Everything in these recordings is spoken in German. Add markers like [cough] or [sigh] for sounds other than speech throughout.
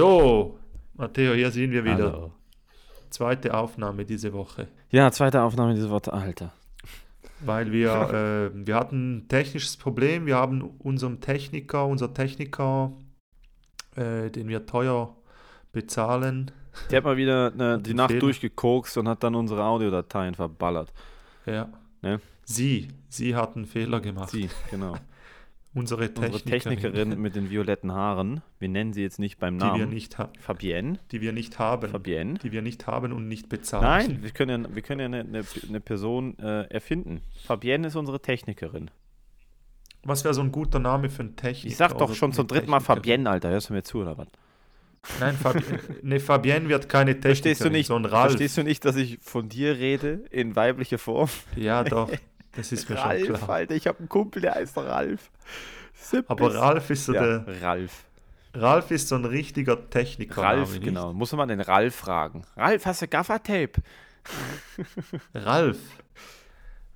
So, Matteo, hier sind wir wieder. Hallo. Zweite Aufnahme diese Woche. Ja, zweite Aufnahme dieses Wort, Alter. Weil wir, [laughs] äh, wir hatten ein technisches Problem. Wir haben unserem Techniker, unser Techniker, äh, den wir teuer bezahlen, Der hat mal wieder ne, [laughs] die Nacht Fehler. durchgekokst und hat dann unsere Audiodateien verballert. ja. Ne? Sie, sie hat einen Fehler gemacht. Sie, genau. [laughs] Unsere Unsere Technikerin, Technikerin mit den violetten Haaren. Wir nennen sie jetzt nicht beim die wir Namen. nicht, ha Fabienne. die wir nicht haben. Fabienne. Die wir nicht haben und nicht bezahlen. Nein, wir können ja, wir können ja eine, eine, eine Person äh, erfinden. Fabienne ist unsere Technikerin. Was wäre so ein guter Name für einen Techniker? Ich sag doch schon zum dritten Mal Technikerin? Fabienne, Alter. Hörst du mir zu oder was? Nein, Fabi [laughs] ne, Fabienne wird keine Technikerin, Verstehst du nicht? sondern Ralf. Verstehst du nicht, dass ich von dir rede in weiblicher Form? Ja, doch. [laughs] Das ist mir schon Ralf, klar. Alter, ich habe einen Kumpel, der heißt Ralf. Aber Ralf ist so ja, der. Ralf. Ralf ist so ein richtiger Techniker. Ralf, genau. Muss man den Ralf fragen. Ralf, hast du Gaffertape? Ralf.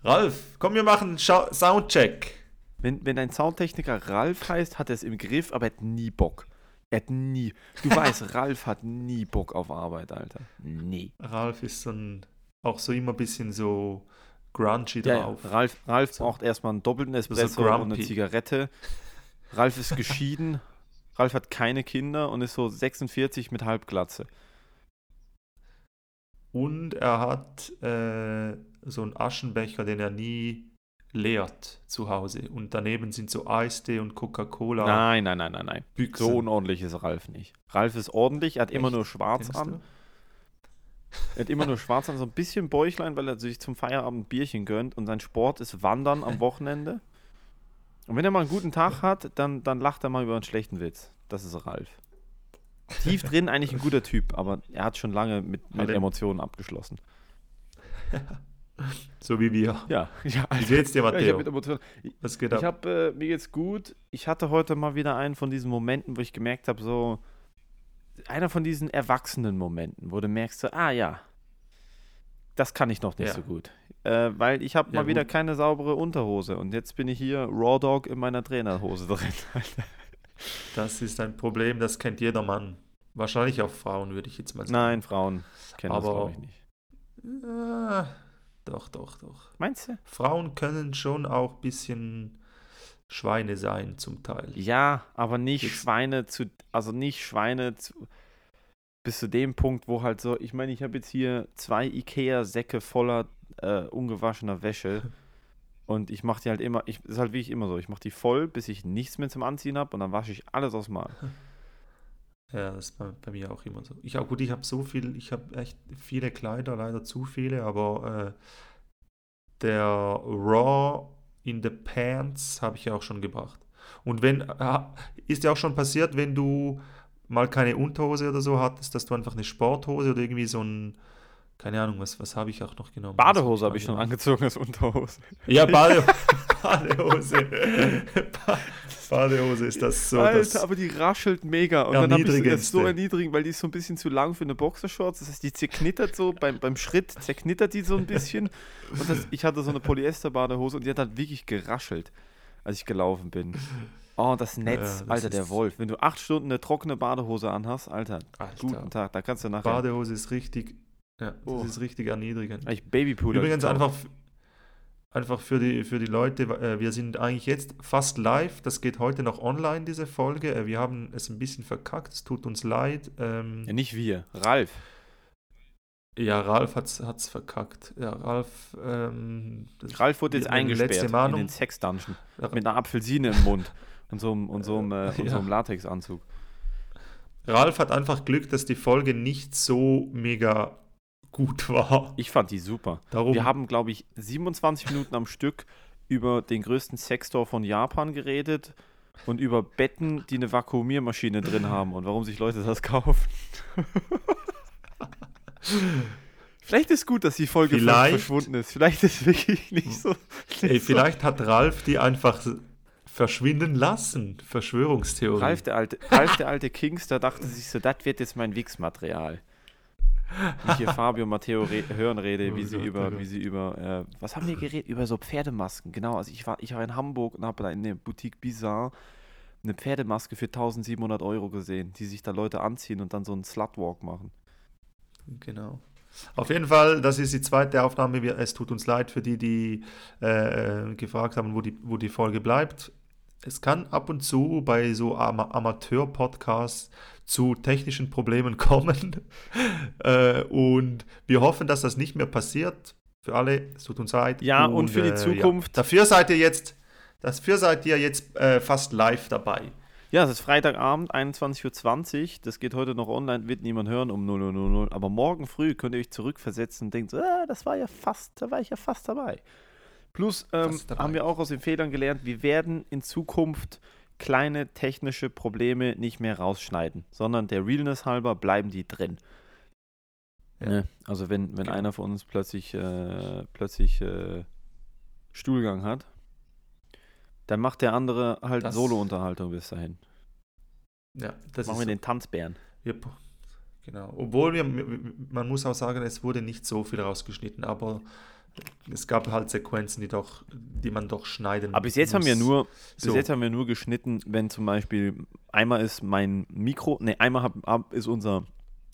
Ralf, komm, wir machen einen Schau Soundcheck. Wenn, wenn ein Soundtechniker Ralf heißt, hat er es im Griff, aber er hat nie Bock. Er hat nie. Du [laughs] weißt, Ralf hat nie Bock auf Arbeit, Alter. Nie. Ralf ist so ein, auch so immer ein bisschen so grungy Ja, ja. drauf. Ralf, Ralf So. braucht erstmal einen doppelten Espresso und eine. Zigarette. Ralf ist geschieden. [laughs] Ralf hat keine Kinder und ist so 46 mit Halbglatze. Und er hat äh, so einen Aschenbecher, den er nie leert zu Hause. Und daneben sind so Eistee und Coca-Cola. Nein, nein, nein, nein, nein. Büchsen. So unordentlich ist Ralf nicht. Ralf ist ordentlich, er hat immer Echt? nur schwarz Kennst an. du? Er hat immer nur schwarz an, so ein bisschen Bäuchlein, weil er sich zum Feierabend Bierchen gönnt und sein Sport ist Wandern am Wochenende. Und wenn er mal einen guten Tag hat, dann, dann lacht er mal über einen schlechten Witz. Das ist Ralf. Tief drin eigentlich ein guter Typ, aber er hat schon lange mit, mit Emotionen abgeschlossen. So wie wir. Ja, ja, Wie geht's dir, Ja, ich Matteo? hab mit Emotionen. Was geht Ich ab? habe, äh, mir geht's gut. Ich hatte heute mal wieder einen von diesen Momenten, wo ich gemerkt habe, so, einer von diesen erwachsenen Momenten, wo du merkst, so, ah ja, das kann ich noch nicht Ja. so gut. Äh, weil ich habe Ja, mal wieder gut. keine saubere Unterhose und jetzt bin ich hier Raw Dog in meiner Trainerhose drin. [laughs] Das ist ein Problem, das kennt jeder Mann. Wahrscheinlich auch Frauen, würde ich jetzt mal sagen. Nein, Frauen kennen das, glaube ich, nicht. Ah, doch, doch, doch. Meinst du? Frauen können schon auch ein bisschen Schweine sein, zum Teil. Ja, aber nicht Jetzt- Schweine zu, also nicht Schweine zu, bis zu dem Punkt, wo halt so, ich meine, ich habe jetzt hier zwei Ikea-Säcke voller äh, ungewaschener Wäsche [laughs] und ich mache die halt immer, ich, ist halt wie ich immer so, ich mache die voll, bis ich nichts mehr zum Anziehen habe und dann wasche ich alles aus Mal. [laughs] Ja, das ist bei, bei mir auch immer so. Ich, auch gut, ich habe so viel, ich habe echt viele Kleider, leider zu viele, aber äh, der Raw in the Pants habe ich ja auch schon gebracht. Und wenn, äh, ist ja auch schon passiert, wenn du mal keine Unterhose oder so hattest, dass du einfach eine Sporthose oder irgendwie so ein, keine Ahnung, was, was habe ich auch noch genommen? Badehose habe ich schon mal angezogen als Unterhose. Ja, Bade [laughs] [laughs] Badehose. Ba [laughs] Badehose ist das so. Alter, das, aber die raschelt mega. Und dann habe ich sie jetzt so erniedrigend, weil die ist so ein bisschen zu lang für eine Boxershorts. Das heißt, die zerknittert so, beim, beim Schritt zerknittert die so ein bisschen. Und das, ich hatte so eine Polyester-Badehose und die hat halt wirklich geraschelt, als ich gelaufen bin. Oh, das Netz, das Alter, der Wolf. Wenn du acht Stunden eine trockene Badehose anhast, Alter, Alter, guten Tag, da kannst du nachher Badehose ist richtig, ja, das Oh. ist richtig erniedrigend. eigentlich Babypuder Übrigens einfach, einfach für die, für die Leute, äh, wir sind eigentlich jetzt fast live, das geht heute noch online, diese Folge. Äh, Wir haben es ein bisschen verkackt, es tut uns leid. Ähm, Ja, nicht wir, Ralf. ja, Ralf hat es verkackt. Ja, Ralf, ähm, das- Ralf wurde jetzt eingesperrt in den Sex-Dungeon Ja, mit einer Apfelsine im Mund und so einem, und so einem, äh, und so Ja. einem Latexanzug. Ralf hat einfach Glück, dass die Folge nicht so mega gut war. Ich fand die super. Darum, Wir haben, glaube ich, 27 Minuten am Stück über den größten Sexstore von Japan geredet und über Betten, die eine Vakuumiermaschine drin haben und warum sich Leute das kaufen. [laughs] Vielleicht ist gut, dass die Folge verschwunden ist. Vielleicht ist wirklich nicht so. ey, nicht so- vielleicht hat Ralf die einfach verschwinden lassen. Verschwörungstheorie. Ralf, der alte, Ralf, der alte Kingster, dachte sich so, das wird jetzt mein Wix-Material. Wie ich hier Fabio und Matteo re hören rede, wie Oh sie Gott, über, oh wie sie über, äh, was haben wir geredet? Über so Pferdemasken, genau. Also ich war, ich war in Hamburg und habe da in der Boutique Bizarre eine Pferdemaske für 1700 Euro gesehen, die sich da Leute anziehen und dann so einen Slutwalk machen. Genau. Auf jeden Fall, das ist die zweite Aufnahme. Es tut uns leid für die, die äh, gefragt haben, wo die, wo die Folge bleibt. Es kann ab und zu bei so Am Amateur-Podcasts zu technischen Problemen [laughs] kommen. äh, und wir hoffen, dass das nicht mehr passiert. Für alle, es tut uns leid. Ja, und, und für die äh, Zukunft. Ja. Dafür seid ihr jetzt, dafür seid ihr jetzt äh, fast live dabei. Ja, es ist Freitagabend, 21.20 Uhr. Das geht heute noch online, wird niemand hören um 0000. Aber morgen früh könnt ihr euch zurückversetzen und denkt ah, das war ja fast, da war ich ja fast dabei. Plus ähm, fast dabei. haben wir auch aus den Fehlern gelernt, wir werden in Zukunft kleine technische Probleme nicht mehr rausschneiden, sondern der Realness halber bleiben die drin. Ja. Ne? Also wenn, wenn okay. einer von uns plötzlich, äh, plötzlich äh, Stuhlgang hat, dann macht der andere halt Solo-Unterhaltung bis dahin. Ja, das Machen wir so. den Tanzbären. Ja, genau. Obwohl wir, man muss auch sagen, es wurde nicht so viel rausgeschnitten, aber es gab halt Sequenzen, die doch, die man doch schneiden muss. Aber bis jetzt muss. haben wir nur, bis so. jetzt haben wir nur geschnitten, wenn zum Beispiel einmal ist mein Mikro, ne, einmal hab, ist unser,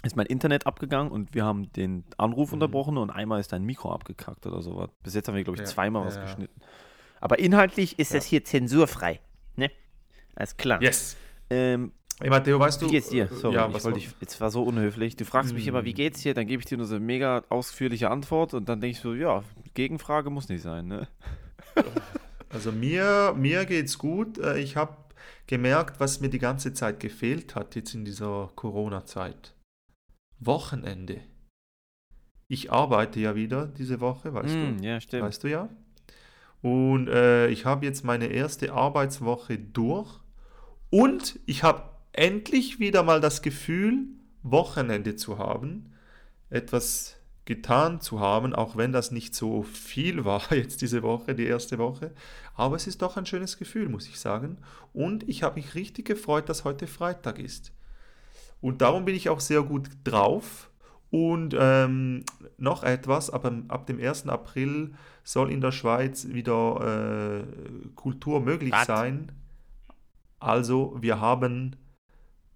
ist mein Internet abgegangen und wir haben den Anruf mhm. unterbrochen und einmal ist dein Mikro abgekackt oder sowas. Bis jetzt haben wir, glaube ich, ja, zweimal ja, was geschnitten. Aber inhaltlich ist ja. das hier zensurfrei. Ne? Alles klar. Yes. Ähm, Hey Matteo, weißt du. Wie geht's dir? Äh, Sorry, ja, ich wollte dich, jetzt war so unhöflich. Du fragst mich immer, wie mm. geht's dir? Dann gebe ich dir nur so eine mega ausführliche Antwort und dann denke ich so, ja, Gegenfrage muss nicht sein, ne? [laughs] Also mir, mir geht's gut. Äh, ich habe gemerkt, was mir die ganze Zeit gefehlt hat, jetzt in dieser Corona-Zeit. Wochenende. Ich arbeite ja wieder diese Woche, weißt mm, du? Ja, stimmt. Weißt du ja? Und äh, ich habe jetzt meine erste Arbeitswoche durch und ich habe endlich wieder mal das Gefühl, Wochenende zu haben, etwas getan zu haben, auch wenn das nicht so viel war [laughs] jetzt diese Woche, die erste Woche. Aber es ist doch ein schönes Gefühl, muss ich sagen. Und ich habe mich richtig gefreut, dass heute Freitag ist. Und darum bin ich auch sehr gut drauf. Und ähm, noch etwas, aber ab dem 1. April soll in der Schweiz wieder äh, Kultur möglich Was? sein. Also wir haben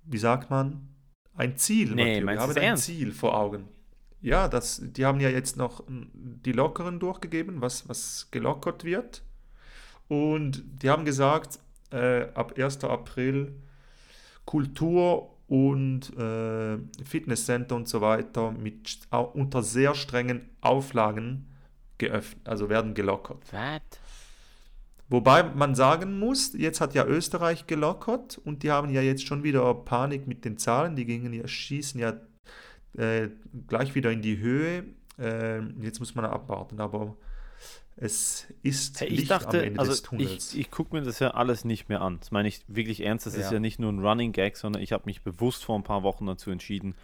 wie sagt man, ein Ziel. Nee, wir haben ein ernst? Ziel vor Augen. Ja, das, die haben ja jetzt noch die Lockeren durchgegeben, was, was gelockert wird. Und die haben gesagt, äh, ab 1. April Kultur und äh, Fitnesscenter und so weiter mit, unter sehr strengen Auflagen geöffnet, also werden gelockert. Was? Wobei man sagen muss, jetzt hat ja Österreich gelockert und die haben ja jetzt schon wieder Panik mit den Zahlen. Die gingen ja, schießen ja äh, gleich wieder in die Höhe. Äh, jetzt muss man abwarten, aber es ist hey, ich Licht dachte, am Ende also des Tunnels. Ich, ich gucke mir das ja alles nicht mehr an. Das meine ich wirklich ernst. Das ja. ist ja nicht nur ein Running Gag, sondern ich habe mich bewusst vor ein paar Wochen dazu entschieden,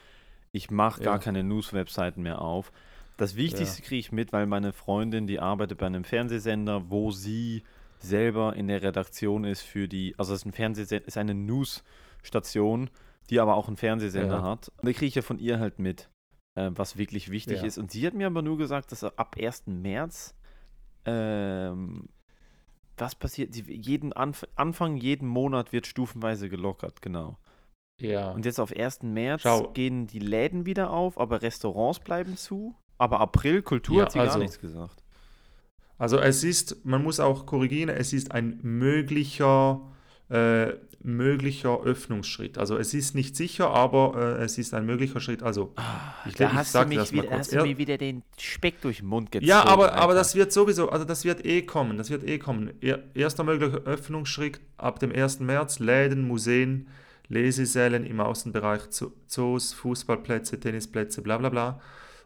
ich mache gar keine News-Webseiten mehr auf. Das Wichtigste ja. kriege ich mit, weil meine Freundin, die arbeitet bei einem Fernsehsender, wo sie selber in der Redaktion ist für die, also es ist ein Fernsehsender, ist eine News-Station, die aber auch einen Fernsehsender ja. hat. Und da kriege ich ja von ihr halt mit, äh, was wirklich wichtig ja. ist. Und sie hat mir aber nur gesagt, dass ab 1. März ähm, was passiert? Jeden Anf Anfang jeden Monat wird stufenweise gelockert, genau. Ja. Und jetzt auf 1. März Schau. gehen die Läden wieder auf, aber Restaurants bleiben zu. Aber April, Kultur ja, hat sie also, gar nichts gesagt. Also es ist, man muss auch korrigieren, es ist ein möglicher, äh, möglicher Öffnungsschritt. Also es ist nicht sicher, aber äh, es ist ein möglicher Schritt. Also ah, ich, da ich hast, du, mich wieder, hast du mir wieder den Speck durch den Mund gezogen. Ja, aber, aber das wird sowieso, also das wird eh kommen, das wird eh kommen. Erster möglicher Öffnungsschritt ab dem 1. März, Läden, Museen, Lesesälen im Außenbereich, Zoos, Fußballplätze, Tennisplätze, bla bla bla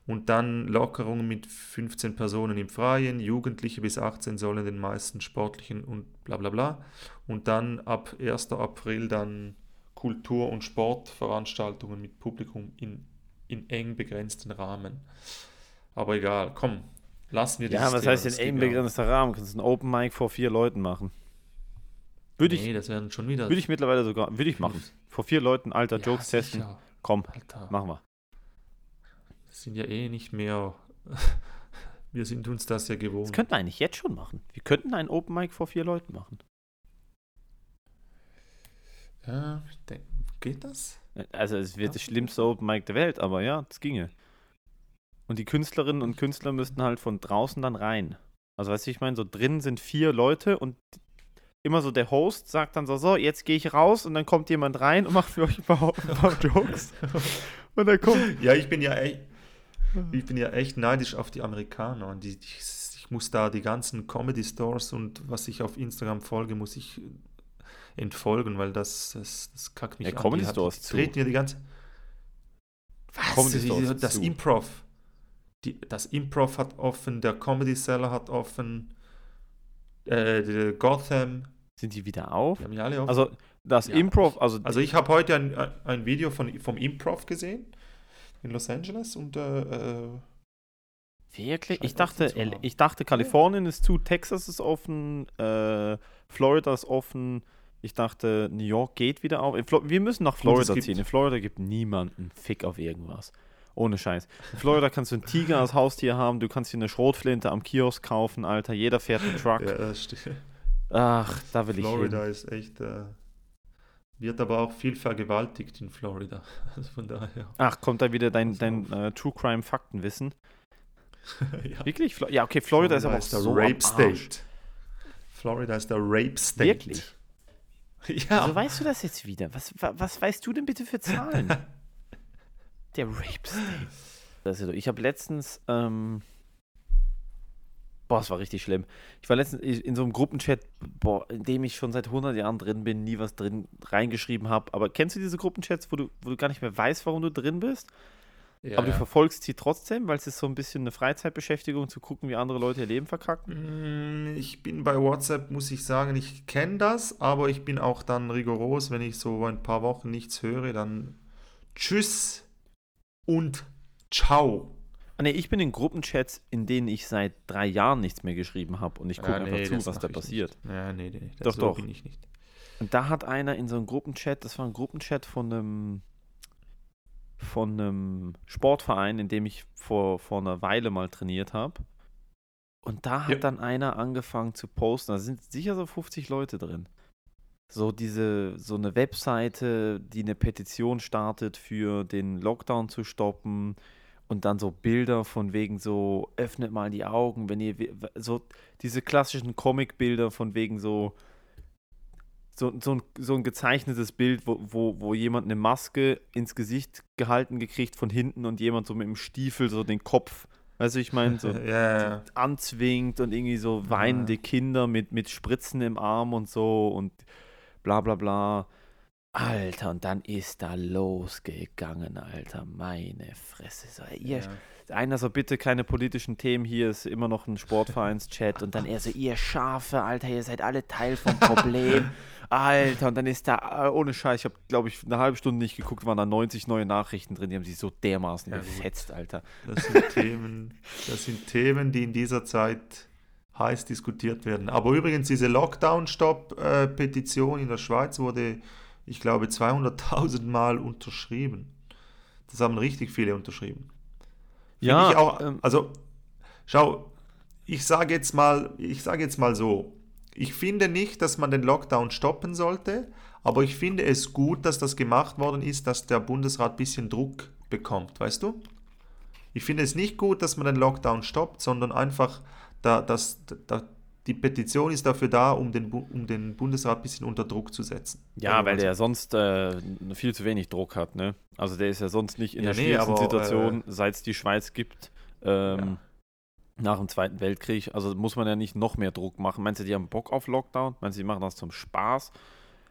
und dann Lockerungen mit 15 Personen im Freien, Jugendliche bis 18 sollen den meisten sportlichen und bla bla bla. Und dann ab 1. April dann Kultur- und Sportveranstaltungen mit Publikum in, in eng begrenzten Rahmen. Aber egal, komm, lassen wir das. Ja, was heißt in eng begrenzter Rahmen? Kannst du ein Open Mic vor vier Leuten machen? Würde nee, ich, das werden schon wieder. Würde ich mittlerweile sogar, würde ich machen. Vor vier Leuten, alter, ja, Jokes sicher. testen. Komm, Alter. machen wir sind ja eh nicht mehr. [laughs] Wir sind uns das ja gewohnt. Das könnten wir eigentlich jetzt schon machen. Wir könnten einen Open Mic vor vier Leuten machen. Ja, geht das? Also es wird Ja. das schlimmste Open Mic der Welt, aber ja, das ginge. Und die Künstlerinnen und Künstler müssten halt von draußen dann rein. Also weißt du, ich meine, so drin sind vier Leute und immer so der Host sagt dann so, so, jetzt gehe ich raus und dann kommt jemand rein und macht für euch ein paar, ein paar [laughs] Jokes. Und dann kommt. Ja, ich bin ja echt, ich bin ja echt neidisch auf die Amerikaner. Und die, ich, ich muss da die ganzen Comedy Stores und was ich auf Instagram folge, muss ich entfolgen, weil das, das, das kackt mich Ja, an. Comedy Stores zu. treten ja die ganze. Was? Comedy das zu. Improv. Die, das Improv hat offen, der Comedy Seller hat offen, äh, Gotham, Sind die wieder auf? die haben ja alle offen. Also das Ja, Improv, also, Also ich habe heute ein, ein Video von, vom Improv gesehen in Los Angeles und äh, äh, wirklich? Ich dachte, ich dachte, Kalifornien ist zu, Texas ist offen, äh, Florida ist offen. Ich dachte, New York geht wieder auf. Wir müssen nach Florida ziehen. In Florida gibt niemanden Fick auf irgendwas. Ohne Scheiß. In Florida kannst du einen Tiger als Haustier haben, du kannst dir eine Schrotflinte am Kiosk kaufen, Alter. Jeder fährt einen Truck. ja. Ach, da will ich Florida hin. ist echt, äh, wird aber auch viel vergewaltigt in Florida. [laughs] Also von daher. Ach, kommt da wieder dein, Pass dein äh, True Crime Faktenwissen? [laughs] ja. Wirklich? Flo ja, okay, Florida, ist aber auch der so Rape. State. Florida ist der Rape State. Wirklich? [laughs] Ja. Also weißt du das jetzt wieder? Was, wa, was weißt du denn bitte für Zahlen? Der Rape State. Das ist, ich habe letztens, ähm, boah, es war richtig schlimm. Ich war letztens in so einem Gruppenchat, boah, in dem ich schon seit 100 Jahren drin bin, nie was drin reingeschrieben habe. Aber kennst du diese Gruppenchats, wo du, wo du gar nicht mehr weißt, warum du drin bist? ja, aber du ja. verfolgst sie trotzdem, weil es ist so ein bisschen eine Freizeitbeschäftigung, zu gucken, wie andere Leute ihr Leben verkacken? Mm, Ich bin bei WhatsApp, muss ich sagen, ich kenne das, aber ich bin auch dann rigoros, wenn ich so ein paar Wochen nichts höre, dann tschüss und ciao. Ah, nee, ich bin in Gruppenchats, in denen ich seit drei Jahren nichts mehr geschrieben habe und ich gucke Ja, einfach nee, zu, das was da passiert. Nicht. Ja, nee, nee, Doch, so doch. bin ich nicht. Und da hat einer in so einem Gruppenchat, das war ein Gruppenchat von einem von einem Sportverein, in dem ich vor, vor einer Weile mal trainiert habe. Und da hat Ja. dann einer angefangen zu posten, da sind sicher so 50 Leute drin. So diese, so eine Webseite, die eine Petition startet für den Lockdown zu stoppen und dann so Bilder von wegen so, öffnet mal die Augen, wenn ihr, so diese klassischen Comicbilder von wegen so, so, so, ein, so ein gezeichnetes Bild, wo, wo, wo jemand eine Maske ins Gesicht gehalten gekriegt von hinten und jemand so mit dem Stiefel so den Kopf, weißt du, ich meine, so [laughs] ja. anzwingt und irgendwie so weinende. Kinder mit, mit Spritzen im Arm und so und bla bla bla. Alter, und dann ist da losgegangen, Alter, meine Fresse. So, ihr, ja. Einer so, bitte keine politischen Themen, hier ist immer noch ein Sportvereinschat und dann er so, ihr Schafe, Alter, ihr seid alle Teil vom Problem. [laughs] Alter, und dann ist da, äh, ohne Scheiß, ich habe, glaube ich, eine halbe Stunde nicht geguckt, waren da 90 neue Nachrichten drin, die haben sich so dermaßen Ja, gefetzt, Alter. Das sind [laughs] Themen, das sind Themen, die in dieser Zeit heiß diskutiert werden. Aber übrigens, diese Lockdown-Stop-Petition in der Schweiz wurde, ich glaube, 200.000 Mal unterschrieben. Das haben richtig viele unterschrieben. Finde ich auch, ähm, also, schau, ich sage jetzt mal, ich sage jetzt mal so, ich finde nicht, dass man den Lockdown stoppen sollte, aber ich finde es gut, dass das gemacht worden ist, dass der Bundesrat ein bisschen Druck bekommt, weißt du? Ich finde es nicht gut, dass man den Lockdown stoppt, sondern einfach, da, dass, da, die Petition ist dafür da, um den, Bu- um den Bundesrat ein bisschen unter Druck zu setzen. Ja, weil mal so. der sonst äh, viel zu wenig Druck hat, ne? Also der ist ja sonst nicht in Ja, der nee, schwierigsten aber, Situation, seit es die Schweiz gibt, ähm, Ja. nach dem Zweiten Weltkrieg. Also muss man ja nicht noch mehr Druck machen. Meinst du, die haben Bock auf Lockdown? Meinst du, die machen das zum Spaß?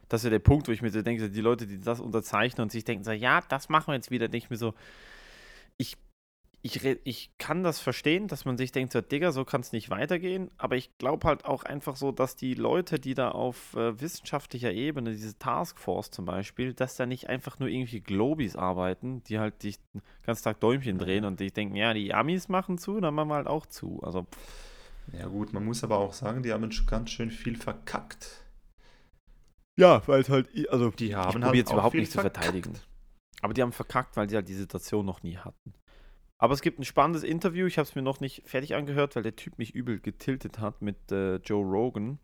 Das ist ja der Punkt, wo ich mir so denke, die Leute, die das unterzeichnen und sich denken so, ja, das machen wir jetzt wieder, denke ich mir so, ich, ich, ich kann das verstehen, dass man sich denkt, so, Digga, so kann es nicht weitergehen, aber ich glaube halt auch einfach so, dass die Leute, die da auf äh, wissenschaftlicher Ebene, diese Taskforce zum Beispiel, dass da nicht einfach nur irgendwie Globis arbeiten, die halt die den ganzen Tag Däumchen drehen und die denken, ja, die Amis machen zu, dann machen wir halt auch zu. Also, pff, Ja gut, man muss aber auch sagen, die haben schon ganz schön viel verkackt. ja, weil es halt, also Die ich haben probiere halt jetzt auch überhaupt viel nicht zu verteidigen. Aber die haben verkackt, weil sie halt die Situation noch nie hatten. Aber es gibt ein spannendes Interview, ich habe es mir noch nicht fertig angehört, weil der Typ mich übel getiltet hat mit äh, Joe Rogan.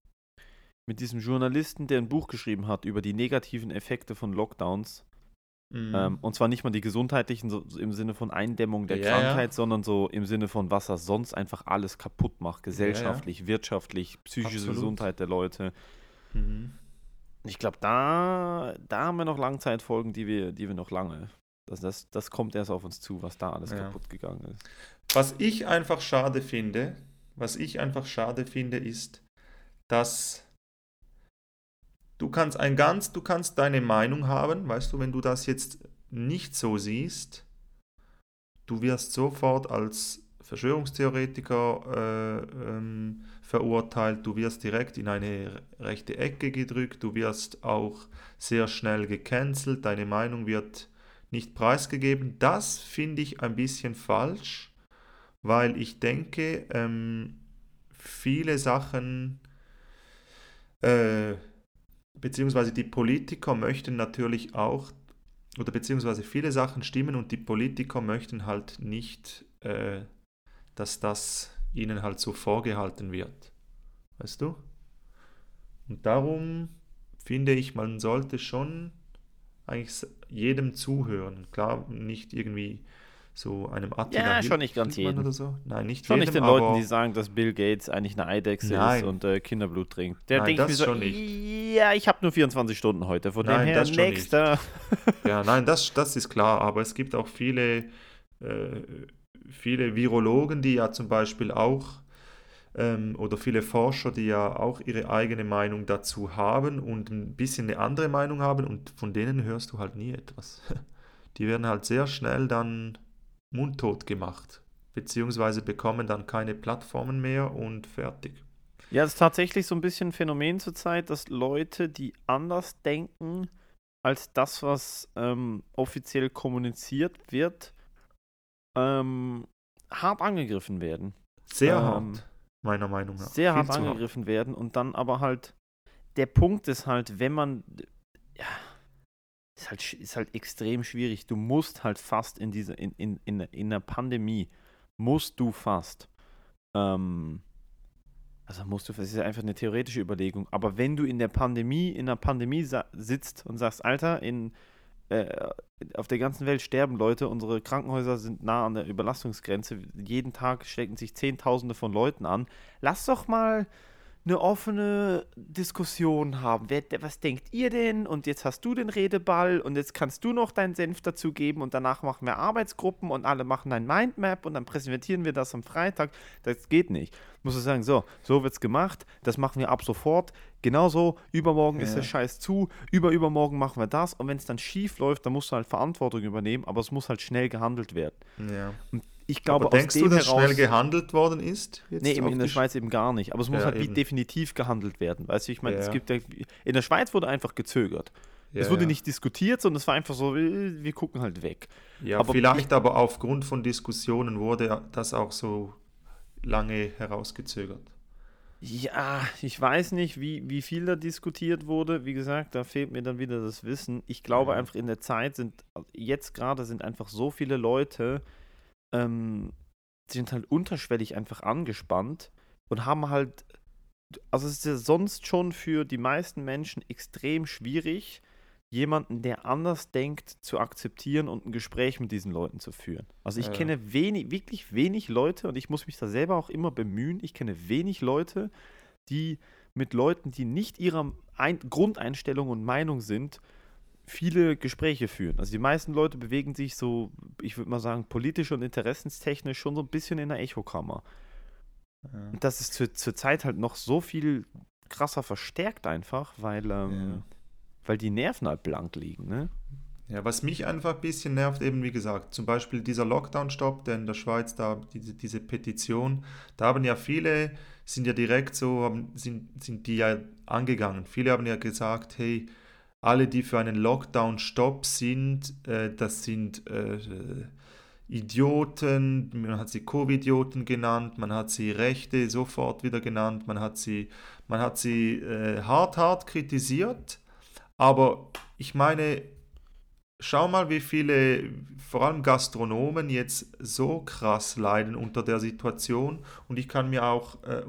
mit diesem Journalisten, der ein Buch geschrieben hat über die negativen Effekte von Lockdowns. Mhm. Ähm, und zwar nicht mal die gesundheitlichen so, so im Sinne von Eindämmung der Ja, ja. Krankheit, sondern so im Sinne von, was das sonst einfach alles kaputt macht. Gesellschaftlich, wirtschaftlich, psychische Absolut. Gesundheit der Leute. Mhm. Ich glaube, da, da haben wir noch Langzeitfolgen, die wir, die wir noch lange. Das, das, das kommt erst auf uns zu, was da alles Ja. kaputt gegangen ist. Was ich einfach schade finde, was ich einfach schade finde, ist, dass du kannst ein ganz, du kannst deine Meinung haben, weißt du, wenn du das jetzt nicht so siehst, du wirst sofort als Verschwörungstheoretiker äh, ähm, verurteilt, du wirst direkt in eine rechte Ecke gedrückt, du wirst auch sehr schnell gecancelt, deine Meinung wird nicht preisgegeben. Das finde ich ein bisschen falsch, weil ich denke, ähm, viele Sachen, äh, beziehungsweise die Politiker möchten natürlich auch, oder beziehungsweise viele Sachen stimmen und die Politiker möchten halt nicht, äh, dass das ihnen halt so vorgehalten wird. Weißt du? Und darum finde ich, man sollte schon eigentlich jedem zuhören. Klar, nicht irgendwie so einem Attila Ja, schon nicht ganz Hildmann jedem. oder so. Nein, nicht Schon jedem, nicht den Leuten, die sagen, dass Bill Gates eigentlich eine Eidechse Nein. ist und äh, Kinderblut trinkt. Der Nein, denkt mir so, schon nicht. ja, ich habe nur 24 Stunden heute. Von Nein, dem her, nächster. [laughs] Ja, nein, das, das ist klar, aber es gibt auch viele, äh, viele Virologen, die ja zum Beispiel auch, ähm, oder viele Forscher, die ja auch ihre eigene Meinung dazu haben und ein bisschen eine andere Meinung haben und von denen hörst du halt nie etwas. [laughs] Die werden halt sehr schnell dann mundtot gemacht, beziehungsweise bekommen dann keine Plattformen mehr und fertig. Ja, es ist tatsächlich so ein bisschen ein Phänomen zurzeit, dass Leute, die anders denken als das, was ähm, offiziell kommuniziert wird, ähm, hart angegriffen werden. Sehr Ähm, hart, meiner Meinung nach. sehr hart angegriffen werden und dann aber halt, der Punkt ist halt, wenn man, ja, ist halt, ist halt extrem schwierig. Du musst halt fast in dieser, in, in, in, in der Pandemie, musst du fast, ähm, also musst du, das ist ja einfach eine theoretische Überlegung, aber wenn du in der Pandemie, in der Pandemie sitzt und sagst, Alter, in, äh, auf der ganzen Welt sterben Leute, unsere Krankenhäuser sind nah an der Überlastungsgrenze, jeden Tag stecken sich Zehntausende von Leuten an, lass doch mal eine offene Diskussion haben. Wer, was denkt ihr denn? Und jetzt hast du den Redeball und jetzt kannst du noch deinen Senf dazu geben und danach machen wir Arbeitsgruppen und alle machen ein Mindmap und dann präsentieren wir das am Freitag. Das geht nicht. Musst du sagen, so, so wird's gemacht, das machen wir ab sofort. Genauso, übermorgen ist Ja. der Scheiß zu, über übermorgen machen wir das und wenn es dann schief läuft, dann musst du halt Verantwortung übernehmen, aber es muss halt schnell gehandelt werden. Ja. Ich glaube, Aber denkst aus du, dem dass heraus, schnell gehandelt worden ist? Jetzt Nee, in der Schweiz eben gar nicht. Aber es muss Ja, halt eben. definitiv gehandelt werden. Weißt du, ich meine, es Ja. gibt ja, in der Schweiz wurde einfach gezögert. Ja, es wurde nicht diskutiert, sondern es war einfach so, äh, wir gucken halt weg. Ja, aber vielleicht aber aufgrund von Diskussionen wurde das auch so lange herausgezögert. Ja, ich weiß nicht, wie, wie viel da diskutiert wurde. Wie gesagt, da fehlt mir dann wieder das Wissen. Ich glaube einfach, in der Zeit sind, jetzt gerade sind einfach so viele Leute, ähm, sind halt unterschwellig einfach angespannt und haben halt, also es ist ja sonst schon für die meisten Menschen extrem schwierig, jemanden, der anders denkt, zu akzeptieren und ein Gespräch mit diesen Leuten zu führen. Also ich Ja. kenne wenig, wirklich wenig Leute und ich muss mich da selber auch immer bemühen. Ich kenne wenig Leute, die mit Leuten, die nicht ihrer Ein Grundeinstellung und Meinung sind, viele Gespräche führen. Also die meisten Leute bewegen sich so, ich würde mal sagen, politisch und interessenstechnisch schon so ein bisschen in der Echokammer. Ja. Und das ist zur, zur Zeit halt noch so viel krasser verstärkt einfach, weil, ähm, weil die Nerven halt blank liegen, ne? Ja, was mich einfach ein bisschen nervt, eben wie gesagt, zum Beispiel dieser Lockdown-Stopp, der in der Schweiz da, diese, diese Petition, da haben ja viele, sind ja direkt so, haben, sind, sind die ja angegangen. Viele haben ja gesagt, hey, alle, die für einen Lockdown-Stopp sind, äh, das sind äh, Idioten, man hat sie Covid-Idioten genannt, man hat sie Rechte sofort wieder genannt, man hat sie, man hat sie äh, hart, hart kritisiert. Aber ich meine, schau mal, wie viele, vor allem Gastronomen, jetzt so krass leiden unter der Situation. Und ich kann mir auch äh,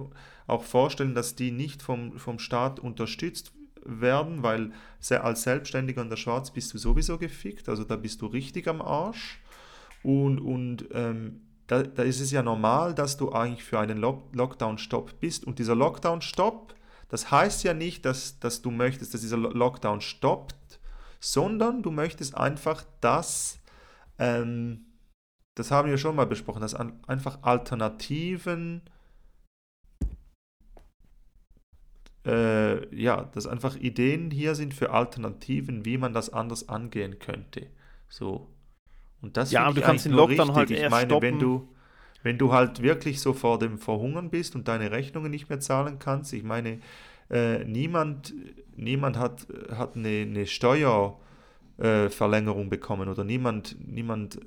auch vorstellen, dass die nicht vom, vom Staat unterstützt werden, weil als Selbstständiger in der Schweiz bist du sowieso gefickt, also da bist du richtig am Arsch. Und, und ähm, da, da ist es ja normal, dass du eigentlich für einen Lock Lockdown-Stopp bist. Und dieser Lockdown-Stopp, das heißt ja nicht, dass, dass du möchtest, dass dieser Lockdown stoppt, sondern du möchtest einfach, dass, ähm, das haben wir schon mal besprochen, dass einfach Alternativen, äh, ja, dass einfach Ideen hier sind für Alternativen, wie man das anders angehen könnte. So. Und das ja, aber du kannst den Lockdown halt Ich meine, stoppen. wenn du wenn du halt wirklich so vor dem Verhungern bist und deine Rechnungen nicht mehr zahlen kannst, ich meine, äh, niemand, niemand hat, hat eine, eine Steuerverlängerung äh, bekommen oder niemand, niemand,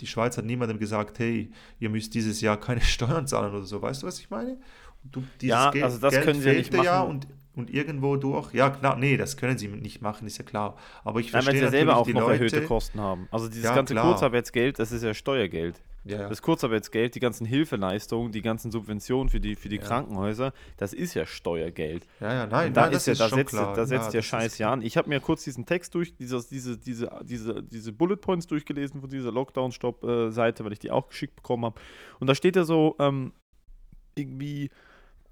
die Schweiz hat niemandem gesagt, hey, ihr müsst dieses Jahr keine [laughs] Steuern zahlen oder so. Weißt du, was ich meine? Du, ja, also das Geld können sie ja nicht machen. Ja und, und irgendwo durch, ja klar, nee, das können sie nicht machen, ist ja klar. Aber ich verstehe Nein, weil sie selber auch noch Leute, erhöhte Kosten haben. Also dieses ja, ganze klar. Kurzarbeitsgeld, das ist ja Steuergeld. Ja, ja. Das Kurzarbeitsgeld, die ganzen Hilfeleistungen, die ganzen Subventionen für die, für die ja. Krankenhäuser, das ist ja Steuergeld. Ja, ja, nein, da nein, ist ja, da setzt, klar. da setzt ja, Scheiß ja an. Ich habe mir kurz diesen Text durch, dieses, diese, diese, diese, diese Bullet Points durchgelesen von dieser Lockdown-Stop-Seite, weil ich die auch geschickt bekommen habe. Und da steht ja so, ähm, irgendwie,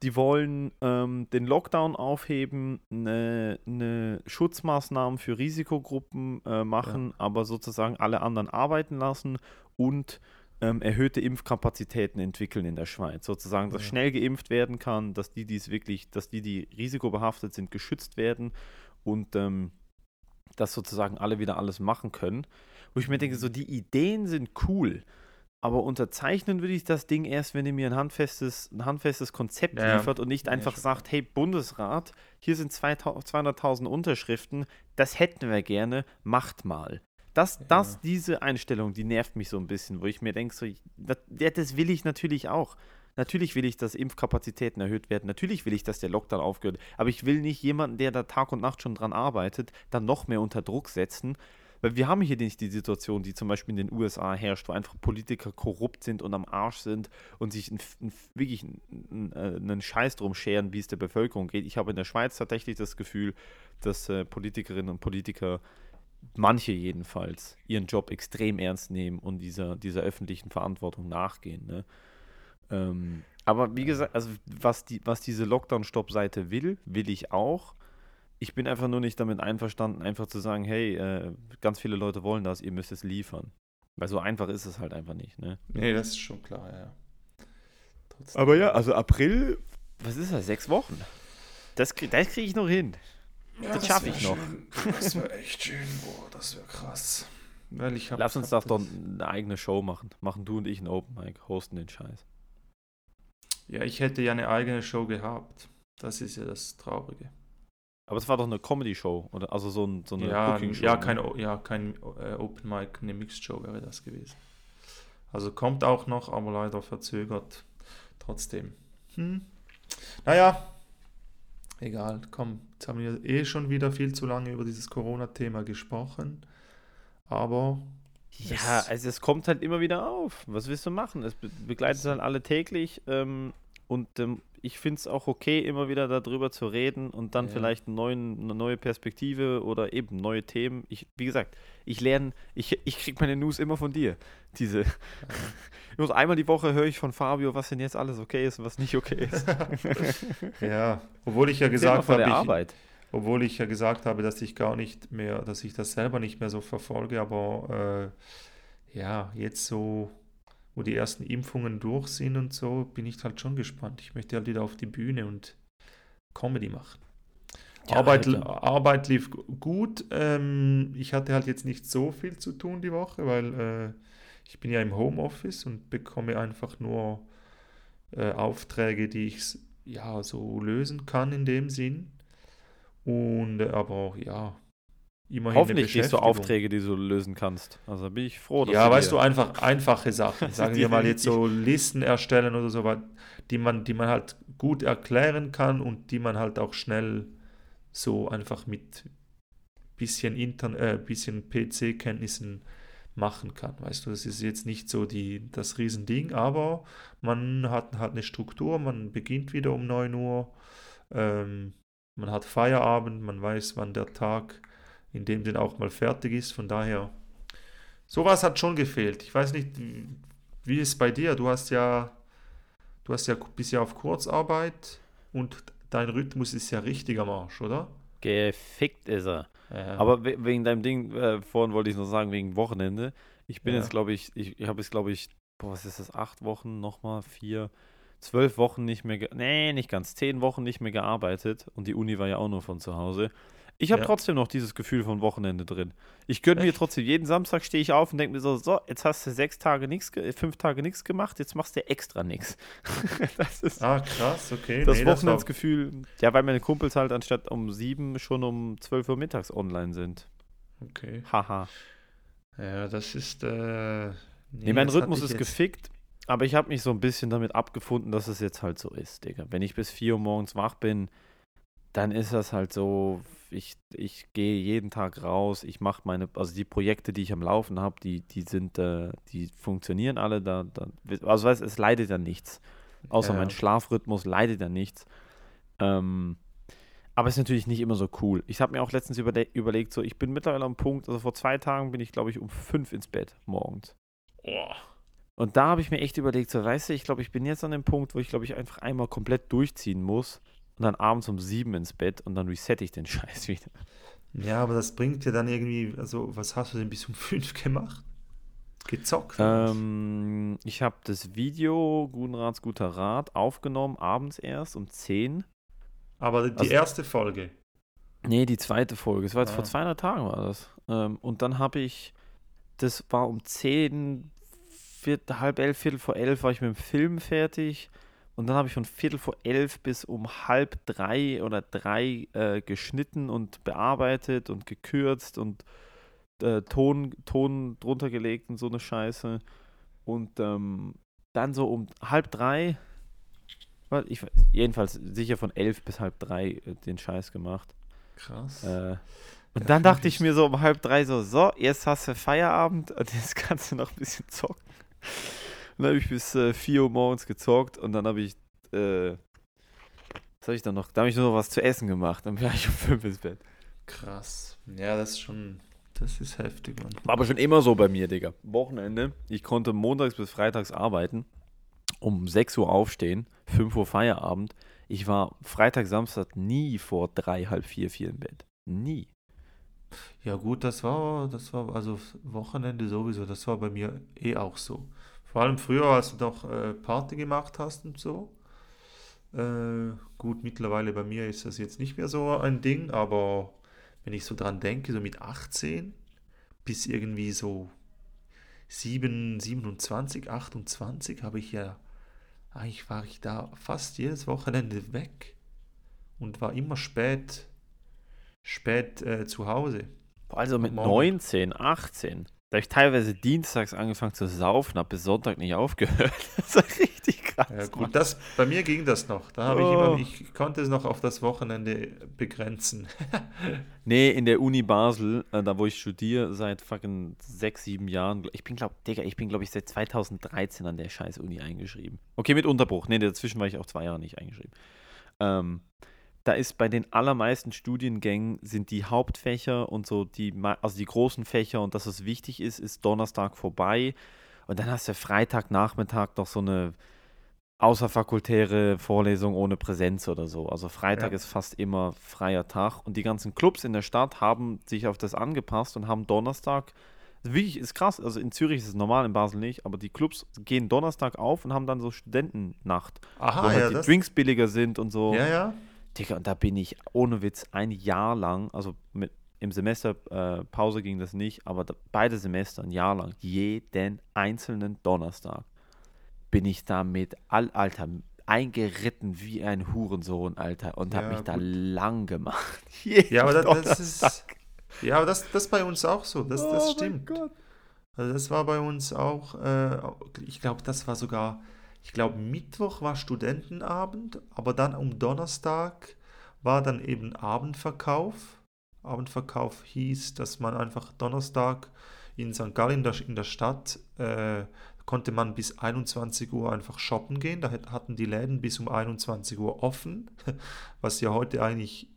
die wollen ähm, den Lockdown aufheben, eine, eine Schutzmaßnahmen für Risikogruppen äh, machen, aber sozusagen alle anderen arbeiten lassen und ähm, erhöhte Impfkapazitäten entwickeln in der Schweiz. Sozusagen, dass ja. schnell geimpft werden kann, dass die, die es wirklich, dass die, die risikobehaftet sind, geschützt werden und ähm, dass sozusagen alle wieder alles machen können. Wo ich mir denke, so die Ideen sind cool, aber unterzeichnen würde ich das Ding erst, wenn ihr mir ein handfestes, ein handfestes Konzept ja, liefert und nicht einfach ja, sagt, hey Bundesrat, hier sind 200.000 Unterschriften, das hätten wir gerne, macht mal. Das, ja. das, diese Einstellung, die nervt mich so ein bisschen, wo ich mir denke, so, das, das will ich natürlich auch. Natürlich will ich, dass Impfkapazitäten erhöht werden. Natürlich will ich, dass der Lockdown aufgehört. Aber ich will nicht jemanden, der da Tag und Nacht schon dran arbeitet, dann noch mehr unter Druck setzen. Weil wir haben hier nicht die Situation, die zum Beispiel in den USA herrscht, wo einfach Politiker korrupt sind und am Arsch sind und sich ein, ein, wirklich einen, äh, einen Scheiß drum scheren, wie es der Bevölkerung geht. Ich habe in der Schweiz tatsächlich das Gefühl, dass äh, Politikerinnen und Politiker manche jedenfalls, ihren Job extrem ernst nehmen und dieser, dieser öffentlichen Verantwortung nachgehen. Ne? Ähm, aber wie gesagt, also was, die, was diese Lockdown-Stop-Seite will, will ich auch. Ich bin einfach nur nicht damit einverstanden, einfach zu sagen, hey, äh, ganz viele Leute wollen das, ihr müsst es liefern. Weil so einfach ist es halt einfach nicht. Ne? Nee, das ist schon klar, ja. Trotzdem. Aber ja, also April, was ist das, sechs Wochen? Das, das kriege ich noch hin. Ja, das, schaffe ich noch. Schön. Das wäre echt schön. Boah, das wäre krass. Weil ich hab, Lass uns doch doch eine eigene Show machen. Machen du und ich einen Open Mic, hosten den Scheiß. Ja, ich hätte ja eine eigene Show gehabt. Das ist ja das Traurige. Aber es war doch eine Comedy-Show, oder? Also so, ein, so eine ja, Booking-Show. Ja, ne? kein, ja, kein äh, Open Mic, eine Mixed-Show wäre das gewesen. Also kommt auch noch, aber leider verzögert. Trotzdem. Hm. Naja, egal, komm, jetzt haben wir eh schon wieder viel zu lange über dieses Corona-Thema gesprochen. Aber. Ja, also es kommt halt immer wieder auf. Was willst du machen? Es begleitet halt alle täglich. Ähm, und ähm, ich finde es auch okay, immer wieder darüber zu reden und dann ja. vielleicht neuen, eine neue Perspektive oder eben neue Themen. Ich, wie gesagt, ich lerne, ich, ich kriege meine News immer von dir. Diese. Ja. [laughs] einmal die Woche höre ich von Fabio, was denn jetzt alles okay ist und was nicht okay ist. [laughs] ja, obwohl ich ja gesagt habe, ich, obwohl ich ja gesagt habe, dass ich gar nicht mehr, dass ich das selber nicht mehr so verfolge, aber äh, ja, jetzt so wo die ersten Impfungen durch sind und so, bin ich halt schon gespannt. Ich möchte halt wieder auf die Bühne und Comedy machen. Ja, Arbeit, Arbeit lief gut. Ähm, ich hatte halt jetzt nicht so viel zu tun die Woche, weil äh, ich bin ja im Homeoffice und bekomme einfach nur äh, Aufträge, die ich ja so lösen kann in dem Sinn. Und äh, aber ja, immerhin Hoffentlich nicht so Aufträge, die du lösen kannst. Also bin ich froh, dass Ja, weißt du, einfach einfache Sachen. Sagen wir [laughs] mal jetzt so Listen erstellen oder so, die man, die man halt gut erklären kann und die man halt auch schnell so einfach mit bisschen, Intern äh, bisschen PC-Kenntnissen machen kann. Weißt du, das ist jetzt nicht so die, das Riesending, aber man hat, hat eine Struktur, man beginnt wieder um 9 Uhr, ähm, man hat Feierabend, man weiß, wann der Tag in dem Sinn auch mal fertig ist. Von daher, sowas hat schon gefehlt. Ich weiß nicht, wie ist es bei dir? Du hast ja, du hast ja bist ja auf Kurzarbeit und dein Rhythmus ist ja richtig am Arsch, oder? Gefickt ist er. Ja. Aber wegen deinem Ding, äh, vorhin wollte ich noch sagen, wegen Wochenende. Ich bin ja. jetzt, glaube ich, ich, ich habe jetzt, glaube ich, boah, was ist das, acht Wochen, nochmal vier, zwölf Wochen nicht mehr, nee, nicht ganz, zehn Wochen nicht mehr gearbeitet und die Uni war ja auch nur von zu Hause. Ich habe ja. trotzdem noch dieses Gefühl von Wochenende drin. Ich gönne mir trotzdem, jeden Samstag stehe ich auf und denke mir so, so, jetzt hast du sechs Tage nichts, fünf Tage nichts gemacht, jetzt machst du extra nichts. [laughs] das ist ah, krass, okay. Das nee, Wochenendsgefühl, ja, weil meine Kumpels halt anstatt um sieben schon um zwölf Uhr mittags online sind. Okay. Haha. Ja, das ist, äh, nee, nee mein Rhythmus ist gefickt, aber ich habe mich so ein bisschen damit abgefunden, dass es jetzt halt so ist, Digga. Wenn ich bis vier Uhr morgens wach bin, dann ist das halt so, ich, ich gehe jeden Tag raus, ich mache meine, also die Projekte, die ich am Laufen habe, die, die sind, äh, die funktionieren alle, da, da also weißt, es leidet ja nichts. Außer ja. mein Schlafrhythmus leidet ja nichts. Ähm, aber es ist natürlich nicht immer so cool. Ich habe mir auch letztens überle überlegt, so ich bin mittlerweile am Punkt, also vor zwei Tagen bin ich, glaube ich, um fünf ins Bett morgens. Oh. Und da habe ich mir echt überlegt, so weißt du, ich glaube, ich bin jetzt an dem Punkt, wo ich, glaube ich, einfach einmal komplett durchziehen muss und dann abends um sieben ins Bett und dann resette ich den [laughs] Scheiß wieder. Ja, aber das bringt dir dann irgendwie, also was hast du denn bis um fünf [laughs] gemacht? Gezockt? Ähm, ich habe das Video Guten Rats guter Rat aufgenommen, abends erst um zehn. Aber die also, erste Folge? Nee, die zweite Folge. Es war jetzt ah. vor 200 Tagen war das. Ähm, und dann habe ich, das war um zehn, viert, halb elf, viertel vor elf war ich mit dem Film fertig. Und dann habe ich von Viertel vor elf bis um halb drei oder drei äh, geschnitten und bearbeitet und gekürzt und äh, Ton, Ton drunter gelegt und so eine Scheiße. Und ähm, dann so um halb drei, ich jedenfalls sicher von elf bis halb drei äh, den Scheiß gemacht. Krass. Äh, und ja, dann dachte ich mir so um halb drei so, so, jetzt hast du Feierabend [laughs] und jetzt kannst du noch ein bisschen zocken dann habe ich bis äh, 4 Uhr morgens gezockt und dann habe ich, äh, was habe ich dann noch? Da habe ich nur noch was zu essen gemacht. Dann war ich um 5 ins Bett. Krass. Ja, das ist schon, das ist heftig, Mann. War aber schon immer so bei mir, Digga. Wochenende, ich konnte montags bis freitags arbeiten, um 6 Uhr aufstehen, 5 Uhr Feierabend. Ich war Freitag, Samstag nie vor 3, halb 4, 4 im Bett. Nie. Ja gut, das war, das war also Wochenende sowieso, das war bei mir eh auch so. Vor allem früher, als du noch äh, Party gemacht hast und so. Äh, gut, mittlerweile bei mir ist das jetzt nicht mehr so ein Ding, aber wenn ich so dran denke, so mit 18 bis irgendwie so 7, 27, 28 habe ich ja, eigentlich war ich da fast jedes Wochenende weg und war immer spät, spät äh, zu Hause. Also mit Morgen. 19, 18. Da habe ich teilweise dienstags angefangen zu saufen, habe bis Sonntag nicht aufgehört. [laughs] Das war richtig krass. Ja, gut, das, bei mir ging das noch. Da habe oh. ich immer, ich konnte es noch auf das Wochenende begrenzen. [laughs] nee, in der Uni Basel, äh, da wo ich studiere, seit fucking sechs, sieben Jahren. Ich bin, glaube Digga, ich bin, glaube ich, seit 2013 an der scheiß Uni eingeschrieben. Okay, mit Unterbruch. Nee, dazwischen war ich auch zwei Jahre nicht eingeschrieben. Ähm, da ist bei den allermeisten Studiengängen sind die Hauptfächer und so die, also die großen Fächer und dass es wichtig ist, ist Donnerstag vorbei. Und dann hast du Freitagnachmittag noch so eine außerfakultäre Vorlesung ohne Präsenz oder so. Also Freitag ja. ist fast immer freier Tag und die ganzen Clubs in der Stadt haben sich auf das angepasst und haben Donnerstag, wirklich ist krass, also in Zürich ist es normal, in Basel nicht, aber die Clubs gehen Donnerstag auf und haben dann so Studentennacht, Aha, wo halt ja, die Drinks billiger sind und so. Ja, ja. Digga, und da bin ich ohne Witz ein Jahr lang, also mit, im Semester äh, Pause ging das nicht, aber da, beide Semester ein Jahr lang, jeden einzelnen Donnerstag bin ich da mit all, Alter, eingeritten wie ein Hurensohn, Alter, und ja, habe mich gut. da lang gemacht. [laughs] ja, aber das, das, ist. Ja, aber das, das bei uns auch so. Das, das oh stimmt. Also das war bei uns auch, äh, ich glaube, das war sogar ich glaube, Mittwoch war Studentenabend, aber dann um Donnerstag war dann eben Abendverkauf. Abendverkauf hieß, dass man einfach Donnerstag in St. Gallen in der, Stadt äh, konnte man bis 21 Uhr einfach shoppen gehen. Da hatten die Läden bis um 21 Uhr offen, [laughs] was ja heute eigentlich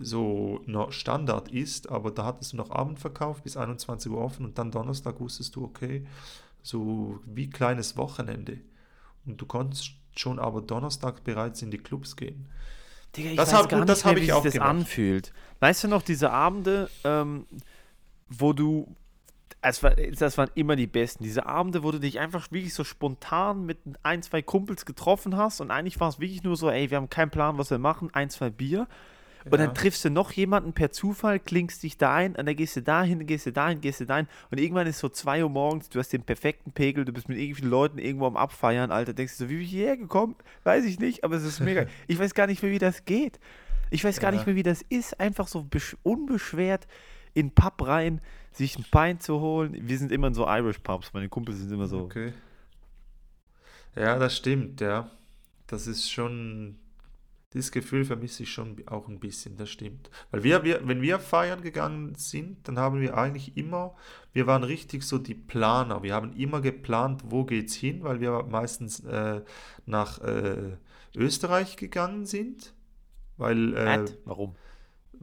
so Standard ist, aber da hattest du noch Abendverkauf bis 21 Uhr offen und dann Donnerstag wusstest du, okay, so wie kleines Wochenende. Und du konntest schon aber Donnerstag bereits in die Clubs gehen. Digga, ich das weiß hab, gar gut, nicht mehr, wie sich das gemacht. anfühlt. Weißt du noch, diese Abende, ähm, wo du das, war, das waren immer die besten. Diese Abende, wo du dich einfach wirklich so spontan mit ein, zwei Kumpels getroffen hast und eigentlich war es wirklich nur so, ey, wir haben keinen Plan, was wir machen, ein, zwei Bier. Ja. Und dann triffst du noch jemanden per Zufall, klingst dich da ein und dann gehst du dahin, gehst du dahin, gehst du dahin und irgendwann ist so 2 Uhr morgens, du hast den perfekten Pegel, du bist mit irgendwelchen Leuten irgendwo am Abfeiern, Alter, denkst du so, wie bin ich hierher gekommen? Weiß ich nicht, aber es ist mega. [laughs] ich weiß gar nicht mehr, wie das geht. Ich weiß gar ja. nicht mehr, wie das ist, einfach so unbeschwert in Pub rein, sich ein Pint zu holen. Wir sind immer in so Irish Pubs, meine Kumpels sind immer so. Okay. Ja, das stimmt, ja. Das ist schon, dieses Gefühl vermisse ich schon auch ein bisschen, das stimmt. Weil wir, wir, wenn wir feiern gegangen sind, dann haben wir eigentlich immer, wir waren richtig so die Planer. Wir haben immer geplant, wo geht's hin, weil wir meistens äh, nach äh, Österreich gegangen sind. Weil, äh, Warum?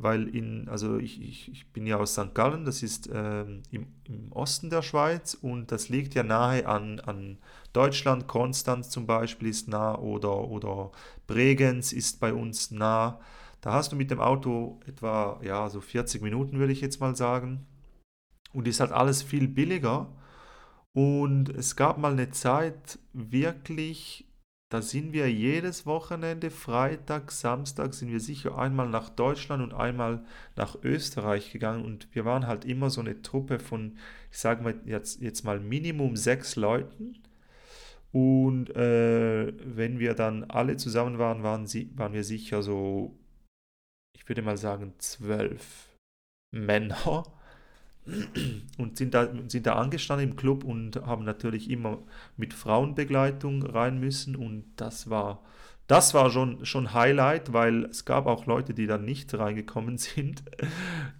Weil in, also ich, ich, ich bin ja aus St. Gallen, das ist ähm, im, im Osten der Schweiz und das liegt ja nahe an, an Deutschland. Konstanz zum Beispiel ist nah oder, oder Bregenz ist bei uns nah. Da hast du mit dem Auto etwa, ja, so 40 Minuten würde ich jetzt mal sagen. Und ist halt alles viel billiger. Und es gab mal eine Zeit wirklich da sind wir jedes Wochenende, Freitag, Samstag, sind wir sicher einmal nach Deutschland und einmal nach Österreich gegangen und wir waren halt immer so eine Truppe von, ich sage mal jetzt, jetzt mal Minimum sechs Leuten. Und äh, wenn wir dann alle zusammen waren, waren, sie, waren wir sicher so, ich würde mal sagen, zwölf Männer und sind da, sind da angestanden im Club und haben natürlich immer mit Frauenbegleitung rein müssen und das war, das war schon, schon Highlight, weil es gab auch Leute, die dann nicht reingekommen [laughs] sind,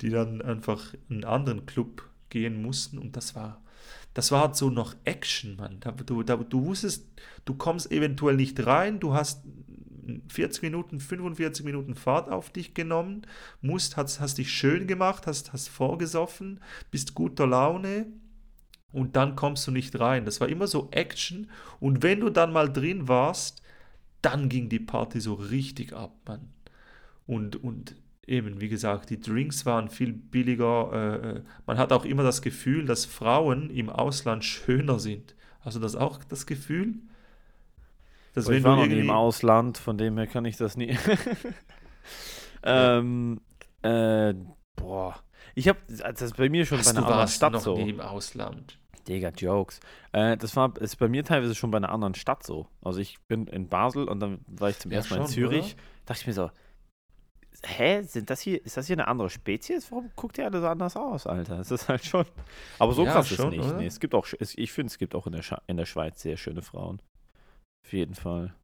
die dann einfach in einen anderen Club gehen mussten und das war, das war halt so noch Action, Mann. Du, da, du wusstest, du kommst eventuell nicht rein, du hast 40 Minuten, 45 Minuten Fahrt auf dich genommen, musst, hast, hast dich schön gemacht, hast, hast vorgesoffen, bist guter Laune und dann kommst du nicht rein. Das war immer so Action und wenn du dann mal drin warst, dann ging die Party so richtig ab, Mann. Und, und eben, wie gesagt, die Drinks waren viel billiger. Äh, äh man hat auch immer das Gefühl, dass Frauen im Ausland schöner sind. Also das auch das Gefühl? Dass ich war noch nie im Ausland, von dem her kann ich das nie. [laughs] ähm, äh, boah. Ich habe das ist bei mir schon Hast bei einer anderen Stadt noch so. Nie im Ausland. Digga, Jokes. Äh, das war ist bei mir teilweise schon bei einer anderen Stadt so. Also ich bin in Basel und dann war ich zum ja, ersten Mal in Zürich. Oder? Dachte ich mir so, hä, sind das hier, ist das hier eine andere Spezies? Warum guckt ihr alle so anders aus, Alter? Das ist halt schon. Aber so ja, krass schon, ist es nicht. Nee, es gibt auch, ich finde, es gibt auch in der, in der Schweiz sehr schöne Frauen. Auf jeden Fall.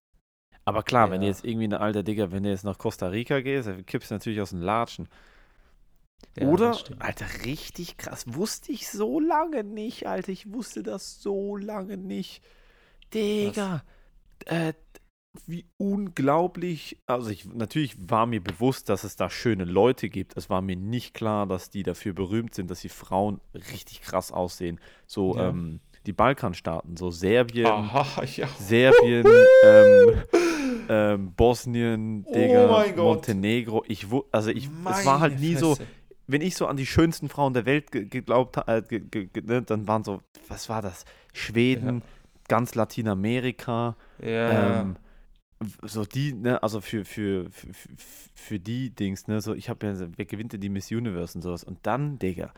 Aber klar, ja. wenn du jetzt irgendwie eine alte Digga, wenn du jetzt nach Costa Rica gehst, dann kippst du natürlich aus den Latschen. Ja, Oder, Alter, richtig krass. Wusste ich so lange nicht, Alter. Ich wusste das so lange nicht. Digga, äh, wie unglaublich. Also, ich, natürlich war mir bewusst, dass es da schöne Leute gibt. Es war mir nicht klar, dass die dafür berühmt sind, dass die Frauen richtig krass aussehen. So, ja. ähm, die Balkanstaaten, so Serbien, Aha, ja. Serbien, ähm, ähm, Bosnien, oh Digga, oh Montenegro. Ich, also ich, es war halt nie Fresse. so, wenn ich so an die schönsten Frauen der Welt geglaubt habe, äh, ne, dann waren so, was war das? Schweden, ja. ganz Lateinamerika, ja. ähm, so die, ne, also für, für, für, für die Dings, ne, so ich habe ja, wer gewinnt denn die Miss Universe und sowas und dann, Digga,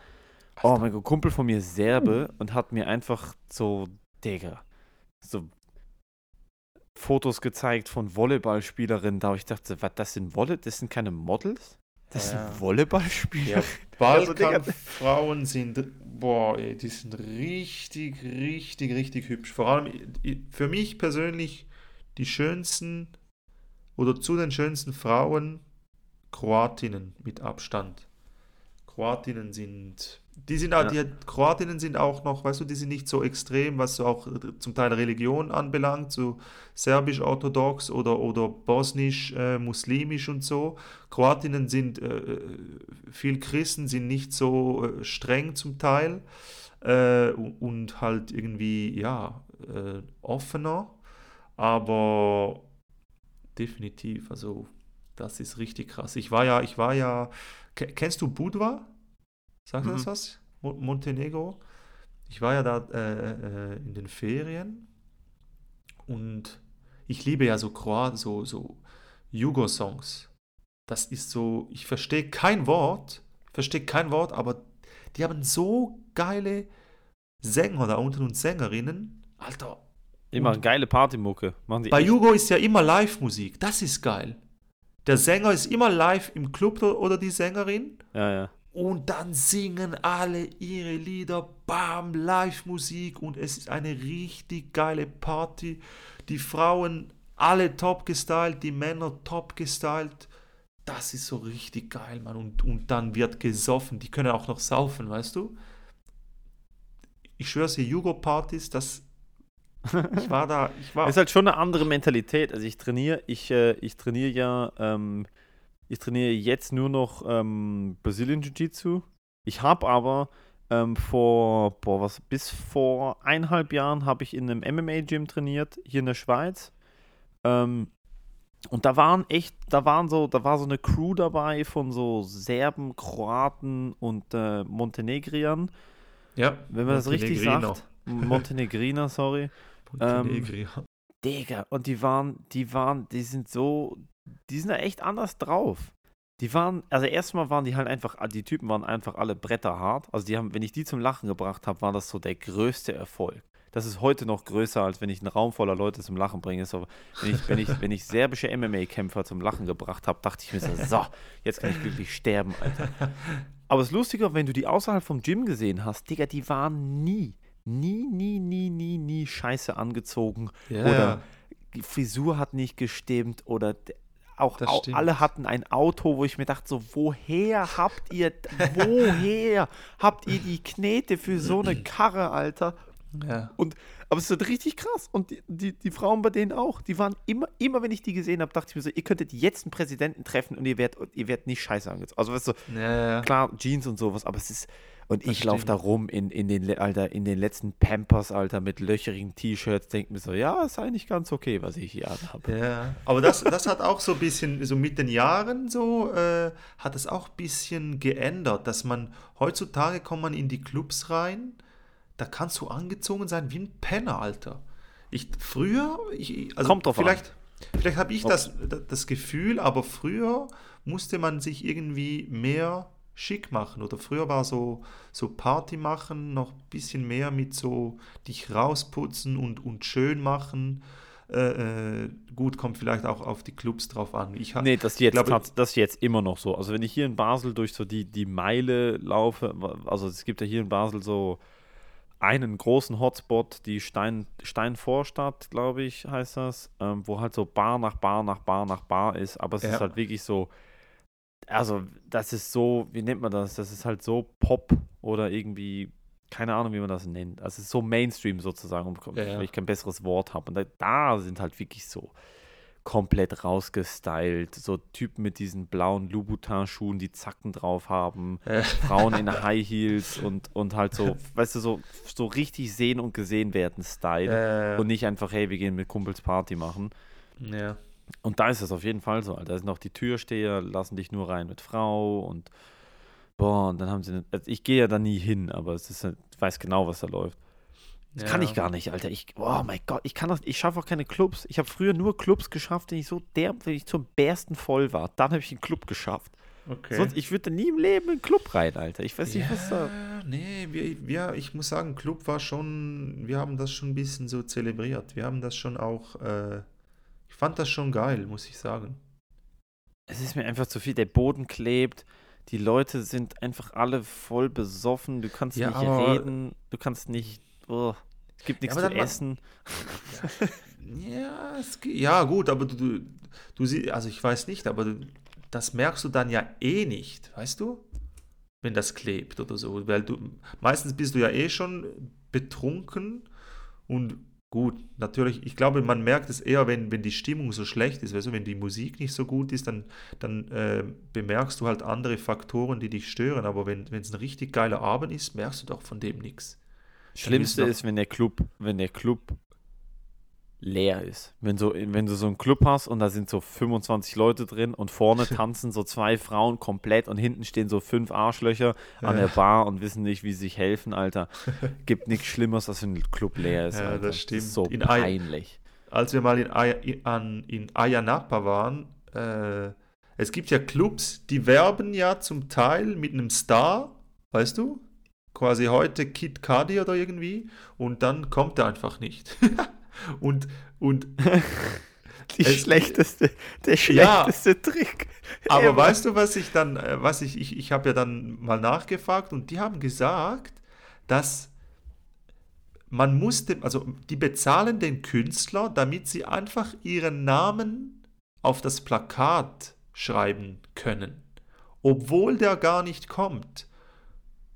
Oh mein Gott, Kumpel von mir ist Serbe hm. und hat mir einfach so, Digga, so Fotos gezeigt von Volleyballspielerinnen, da ich dachte, was, das sind Volley, das sind keine Models? Das ja. sind Volleyballspieler. Ja, [laughs] Balkanfrauen sind, boah, ey, die sind richtig, richtig, richtig hübsch. Vor allem für mich persönlich die schönsten oder zu den schönsten Frauen Kroatinnen mit Abstand. Kroatinnen sind Die sind auch, Ja. die Kroatinnen sind auch noch, weißt du, die sind nicht so extrem, was so auch zum Teil Religion anbelangt, so serbisch-orthodox oder, oder bosnisch-muslimisch und so. Kroatinnen sind, äh, viel Christen sind nicht so äh, streng zum Teil äh, und, halt irgendwie, ja, äh, offener, aber definitiv, also das ist richtig krass. Ich war ja, ich war ja, ke- kennst du Budva? Sagt dir das Mhm. was? Mo Montenegro? Ich war ja da äh, äh, in den Ferien und ich liebe ja so Kroat, so, so Jugo-Songs. Das ist so, ich verstehe kein Wort, verstehe kein Wort, aber die haben so geile Sänger da unten und Sängerinnen. Alter, Die machen geile Partymucke. Machen die bei echt. Jugo ist ja immer Live-Musik. Das ist geil. Der Sänger ist immer live im Club oder die Sängerin. Ja, ja. Und dann singen alle ihre Lieder, bam, Live-Musik und es ist eine richtig geile Party. Die Frauen alle top gestylt, die Männer top gestylt. Das ist so richtig geil, Mann. Und, und dann wird gesoffen. Die können auch noch saufen, weißt du? Ich schwör's dir, Jugo-Partys, das. Ich war da, ich war. Ist halt schon eine andere Mentalität. Also ich trainiere, ich, äh, ich trainiere ja, ähm, ich trainiere jetzt nur noch ähm, Brazilian Jiu-Jitsu. Ich habe aber ähm, vor, boah, was, bis vor eineinhalb Jahren habe ich in einem MMA-Gym trainiert, hier in der Schweiz. Ähm, und da waren echt, da waren so, da war so eine Crew dabei von so Serben, Kroaten und äh, Montenegriern, ja, wenn man das richtig sagt. Montenegriner, sorry. [laughs] Ähm, Montenegriner. Digga, und die waren, die waren, die sind so, die sind da echt anders drauf. Die waren, also erstmal waren die halt einfach, die Typen waren einfach alle bretterhart. Also die haben, wenn ich die zum Lachen gebracht habe, war das so der größte Erfolg. Das ist heute noch größer, als wenn ich einen Raum voller Leute zum Lachen bringe. So, wenn, ich, wenn, ich, wenn ich serbische MMA-Kämpfer zum Lachen gebracht habe, dachte ich mir so, so, jetzt kann ich glücklich sterben, Alter. Aber das Lustige, wenn du die außerhalb vom Gym gesehen hast, Digga, die waren nie, nie, nie, nie, nie, nie scheiße angezogen Ja, oder die Frisur hat nicht gestimmt oder auch Das au stimmt. alle hatten ein Auto, wo ich mir dachte, so, woher habt ihr, woher habt ihr die Knete für so eine Karre, Alter? Ja. Und, aber es ist halt richtig krass. Und die, die, die Frauen bei denen auch, die waren immer, immer wenn ich die gesehen habe, dachte ich mir so, ihr könntet jetzt einen Präsidenten treffen und ihr werdet, ihr werdet nicht scheiße angezogen. Also weißt du, Ja, klar, Jeans und sowas, aber es ist. Und Das ich laufe da rum in, in, den, Alter, in den letzten Pampers, Alter, mit löcherigen T-Shirts, denke mir so, ja, ist eigentlich ganz okay, was ich hier habe. Ja, aber das, das hat auch so ein bisschen, so mit den Jahren so, äh, hat es auch ein bisschen geändert, dass man, heutzutage kommt man in die Clubs rein, da kannst du angezogen sein wie ein Penner, Alter. Ich, früher, ich, also Kommt drauf an. vielleicht, vielleicht habe ich das, das Gefühl, aber früher musste man sich irgendwie mehr schick machen oder früher war so, so Party machen noch ein bisschen mehr mit so dich rausputzen und, und schön machen. Äh, äh, gut, kommt vielleicht auch auf die Clubs drauf an. Ich Nee, das ist jetzt, glaube- tats- das jetzt immer noch so. Also wenn ich hier in Basel durch so die, die Meile laufe, also es gibt ja hier in Basel so einen großen Hotspot, die Stein, Steinvorstadt, glaube ich, heißt das, ähm, wo halt so Bar nach Bar nach Bar nach Bar ist, aber es Ja. ist halt wirklich so, also das ist so, wie nennt man das? Das ist halt so Pop oder irgendwie, keine Ahnung, wie man das nennt. Also es ist so Mainstream sozusagen, um, Ja, ja. weil ich kein besseres Wort habe. Und da, da sind halt wirklich so komplett rausgestylt, so Typen mit diesen blauen Louboutin-Schuhen, die Zacken drauf haben, Frauen in [laughs] High Heels und, und halt so, weißt du, so, so richtig sehen und gesehen werden Style. äh, Und nicht einfach, hey, wir gehen mit Kumpels Party machen. ja. Und da ist es auf jeden Fall so, Alter. Da sind auch die Türsteher, lassen dich nur rein mit Frau und boah, und dann haben sie, eine, also ich gehe ja da nie hin, aber es ist, halt- ich weiß genau, was da läuft. Das kann ich gar nicht, Alter. Ich, oh mein Gott, ich kann das, ich schaffe auch keine Clubs. Ich habe früher nur Clubs geschafft, wenn ich so der, wenn ich zum Bersten voll war. Dann habe ich einen Club geschafft. Okay. Sonst, ich würde nie im Leben in einen Club rein, Alter. Ich weiß nicht, was da. Ja, nee, wir, wir, ich muss sagen, Club war schon, wir haben das schon ein bisschen so zelebriert. Wir haben das schon auch, äh, ich fand das schon geil, muss ich sagen. Es ist mir einfach zu viel. Der Boden klebt. Die Leute sind einfach alle voll besoffen. Du kannst Ja, nicht reden. Du kannst nicht. Oh, es gibt nichts aber zu essen. Ja, [laughs] es, ja gut, aber du, du, du siehst, also ich weiß nicht, aber du, das merkst du dann ja eh nicht, weißt du? wenn das klebt oder so. Weil du meistens bist du ja eh schon betrunken und gut, natürlich, ich glaube, man merkt es eher, wenn, wenn die Stimmung so schlecht ist, weißt du, wenn die Musik nicht so gut ist, dann, dann äh, bemerkst du halt andere Faktoren, die dich stören. Aber wenn es ein richtig geiler Abend ist, merkst du doch von dem nichts. Schlimmste ist, wenn der Club, wenn der Club leer ist. Wenn, so, wenn du so einen Club hast und da sind so 25 Leute drin und vorne [laughs] tanzen so zwei Frauen komplett und hinten stehen so fünf Arschlöcher an der Bar und wissen nicht, wie sie sich helfen, Alter. [laughs] Gibt nichts Schlimmeres, als wenn ein Club leer ist. Ja, Alter. das stimmt. ist so In peinlich. als wir mal in, Aya, in, an- in Ayanapa waren, äh, es gibt ja Clubs, die werben ja zum Teil mit einem Star, weißt du? Quasi heute Kid Cudi oder irgendwie und dann kommt er einfach nicht. [laughs] und, und [laughs] Die Es- schlechteste, der Ja. schlechteste Trick. Aber ever. weißt du, was ich dann, äh, was ich, ich, ich habe ja dann mal nachgefragt und die haben gesagt, dass man musste, also die bezahlen den Künstler, damit sie einfach ihren Namen auf das Plakat schreiben können, obwohl der gar nicht kommt.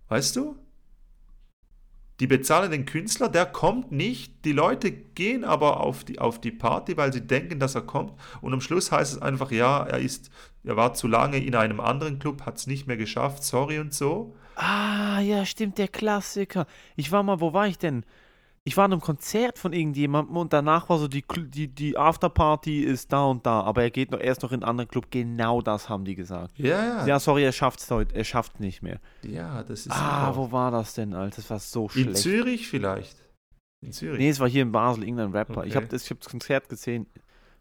Weißt du? Die bezahlen den Künstler, der kommt nicht. Die Leute gehen aber auf die, auf die Party, weil sie denken, dass er kommt. Und am Schluss heißt es einfach, ja, er ist, er war zu lange in einem anderen Club, hat es nicht mehr geschafft, sorry und so. Ah, ja, stimmt, der Klassiker. Ich war mal, wo war ich denn? Ich war in einem Konzert von irgendjemandem und danach war so, die, die, die Afterparty ist da und da, aber er geht noch erst noch in einen anderen Club. Genau das haben die gesagt. Ja, ja. Ja, sorry, er schafft's heute, er schafft's nicht mehr. Ja, das ist Ah, wo war das denn, Alter? Das war so In schlecht. Zürich vielleicht. In Zürich. Nee, es war hier in Basel, irgendein Rapper. Ich Okay. habe das, ich hab das Konzert gesehen.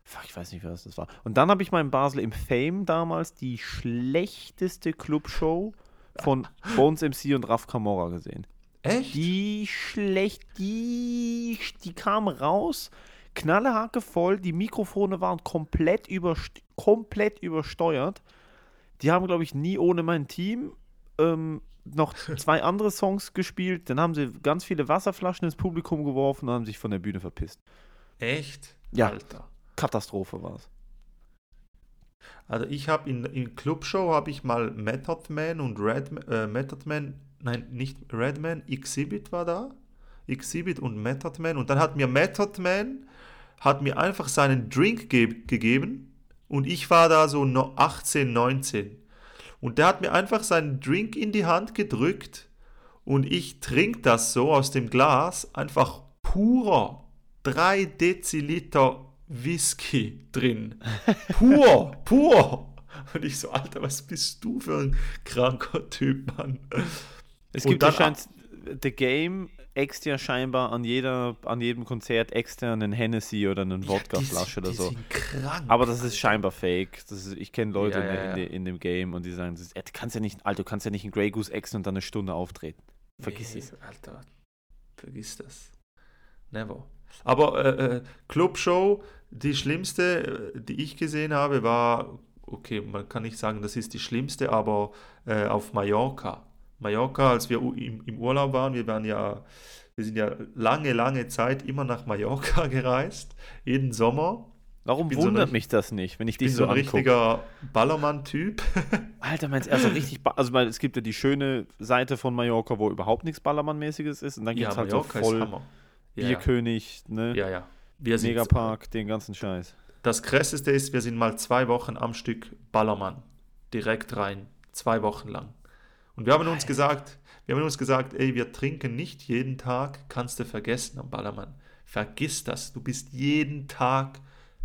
Fuck, ich weiß nicht, was das war. Und dann habe ich mal in Basel im Fame damals die schlechteste Clubshow von [laughs] Bones MC und Raf Camora gesehen. Echt? Die schlecht, die, die kam raus, knallehacke voll, die Mikrofone waren komplett, überst komplett übersteuert. Die haben, glaube ich, nie ohne mein Team ähm, noch [laughs] zwei andere Songs gespielt. Dann haben sie ganz viele Wasserflaschen ins Publikum geworfen und haben sich von der Bühne verpisst. Echt? Ja. Alter. Katastrophe war es. Also ich habe in, in Clubshow habe ich mal Method Man und Red, äh, Method Man, nein, nicht Redman, Exhibit war da. Exhibit und Method Man. Und dann hat mir Method Man, hat mir einfach seinen Drink ge gegeben und ich war da so no 18, 19. Und der hat mir einfach seinen Drink in die Hand gedrückt und ich trinke das so aus dem Glas, einfach purer 3 Deziliter Whisky drin. [laughs] Pur, pur. Und ich so, Alter, was bist du für ein kranker Typ, Mann? Es gibt anscheinend The Game extra scheinbar an, jeder, an jedem Konzert extern einen Hennessy oder eine Wodkaflasche die, oder so. Krank, Aber das ist Alter. scheinbar fake. Das ist, ich kenne Leute Ja, in, ja, in, ja. in dem Game und die sagen, das ist, äh, du kannst ja nicht, Alter, du kannst ja nicht in Grey Goose exen und dann eine Stunde auftreten. Vergiss nee, es. Alter, vergiss das. Never. Aber äh, äh, Clubshow, die schlimmste, äh, die ich gesehen habe, war, okay, man kann nicht sagen, das ist die schlimmste, aber äh, auf Mallorca. Mallorca, als wir im, im Urlaub waren, wir waren ja, wir sind ja lange, lange Zeit immer nach Mallorca [laughs] gereist, jeden Sommer. Warum so wundert ein- mich das nicht, wenn ich Ich bin dich so so ein angucke? richtiger Ballermann-Typ. [laughs] Alter, meinst du, also richtig, also es gibt ja die schöne Seite von Mallorca, wo überhaupt nichts Ballermann-mäßiges ist und dann gibt es halt so voll. Ja, ja. Bierkönig, ne? ja, ja. Wir Megapark, den ganzen Scheiß. Das krasseste ist, wir sind mal zwei Wochen am Stück Ballermann. Direkt rein. Zwei Wochen lang. Und wir haben uns gesagt, wir haben uns gesagt, ey, wir trinken nicht jeden Tag, kannst du vergessen am Ballermann. Vergiss das. Du bist jeden Tag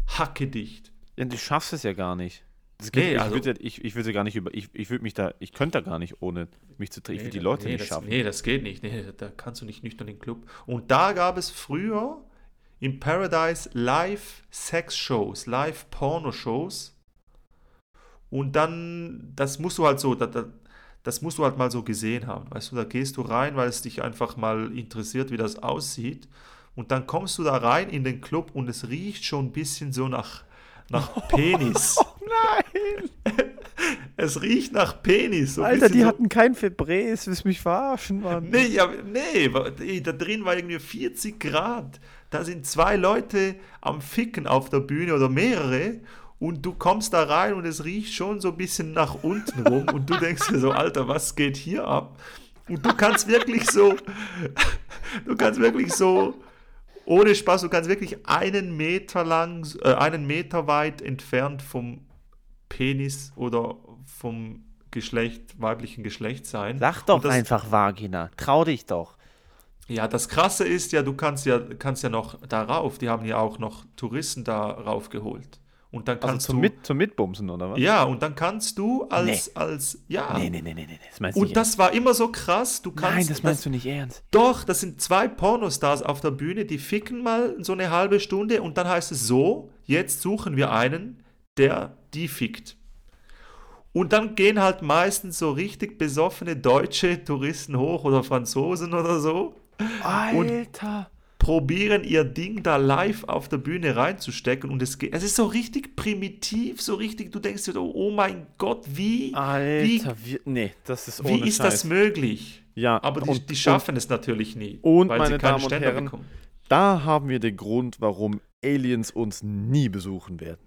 hackedicht. Ja, du schaffst es ja gar nicht. Das Nee, geht, ich also- würde ich, ich würde gar nicht über, ich, ich würde mich da, ich könnte da gar nicht ohne mich zu trinken. Ich würde die Leute nee, nicht das, schaffen. Nee, das geht nicht. Nee, da kannst du nicht nüchtern in den Club. Und da gab es früher im Paradise Live-Sex-Shows, Live-Porno-Shows. Und dann, das musst du halt so, da, da, das musst du halt mal so gesehen haben. Weißt du, da gehst du rein, weil es dich einfach mal interessiert, wie das aussieht. Und dann kommst du da rein in den Club und es riecht schon ein bisschen so nach, nach [laughs] Penis. Nein! [laughs] es riecht nach Penis. so Alter, die so, hatten kein Febrés, willst mich verarschen, Mann. Nee, ja, nee, da drin war irgendwie 40 Grad. Da sind zwei Leute am Ficken auf der Bühne oder mehrere und du kommst da rein und es riecht schon so ein bisschen nach unten rum und du denkst dir so, Alter, was geht hier ab? Und du kannst wirklich so, [laughs] du kannst wirklich so, ohne Spaß, du kannst wirklich einen Meter lang, äh, einen Meter weit entfernt vom Penis oder vom Geschlecht, weiblichen Geschlecht sein. Sag doch das, einfach Vagina. Trau dich doch. Ja, das Krasse ist ja, du kannst ja, kannst ja noch darauf, die haben ja auch noch Touristen darauf geholt. Und dann Also kannst zum, du. Mit, zum Mitbumsen, oder was? Ja, und dann kannst du als, als, ja. Nee, nee, nee, nee, nee. Das meinst du nicht Und das war immer so krass, du ernst. kannst. Nein, das meinst du nicht ernst. Doch, das sind zwei Pornostars auf der Bühne, die ficken mal so eine halbe Stunde und dann heißt es so, jetzt suchen wir einen, der die fickt. Und dann gehen halt meistens so richtig besoffene deutsche Touristen hoch oder Franzosen oder so, Alter. Probieren ihr Ding da live auf der Bühne reinzustecken und es geht, es ist so richtig primitiv, so richtig, du denkst dir, oh mein Gott, wie, Alter, wie, nee, das ist wie ist Scheiß. das möglich? Ja, Aber die, und- die schaffen es natürlich nie, und weil meine sie keine Damen und Ständer Herren, bekommen. Da haben wir den Grund, warum Aliens uns nie besuchen werden.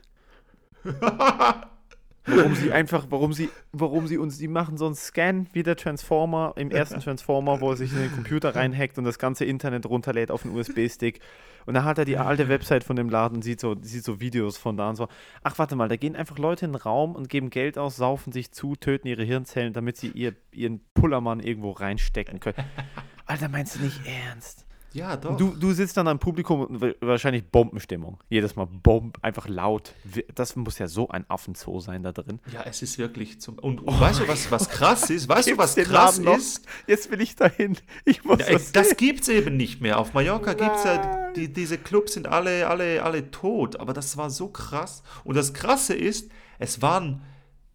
[laughs] warum sie einfach, warum sie, warum sie uns, die machen so einen Scan wie der Transformer im ersten Transformer, wo er sich in den Computer reinhackt und das ganze Internet runterlädt auf einen USB-Stick. Und dann hat er die alte Website von dem Laden und sieht so, sieht so Videos von da und so. Ach, warte mal, da gehen einfach Leute in den Raum und geben Geld aus, saufen sich zu, töten ihre Hirnzellen, damit sie ihr, ihren Pullermann irgendwo reinstecken können. [laughs] Alter, meinst du nicht ernst? Ja, doch. Du, du sitzt dann am Publikum und wa- wahrscheinlich Bombenstimmung. Jedes Mal Bomb, einfach laut. Das muss ja so ein Affenzoo sein da drin. Ja, es ist wirklich zum. Und, und weißt du, was, was krass ist? Weißt du, was krass ist? Jetzt will ich dahin. Ich muss Ja, das, das gibt's eben nicht mehr. Auf Mallorca gibt's ja, Nein. die, diese Clubs sind alle, alle, alle tot. Aber das war so krass. Und das Krasse ist, es waren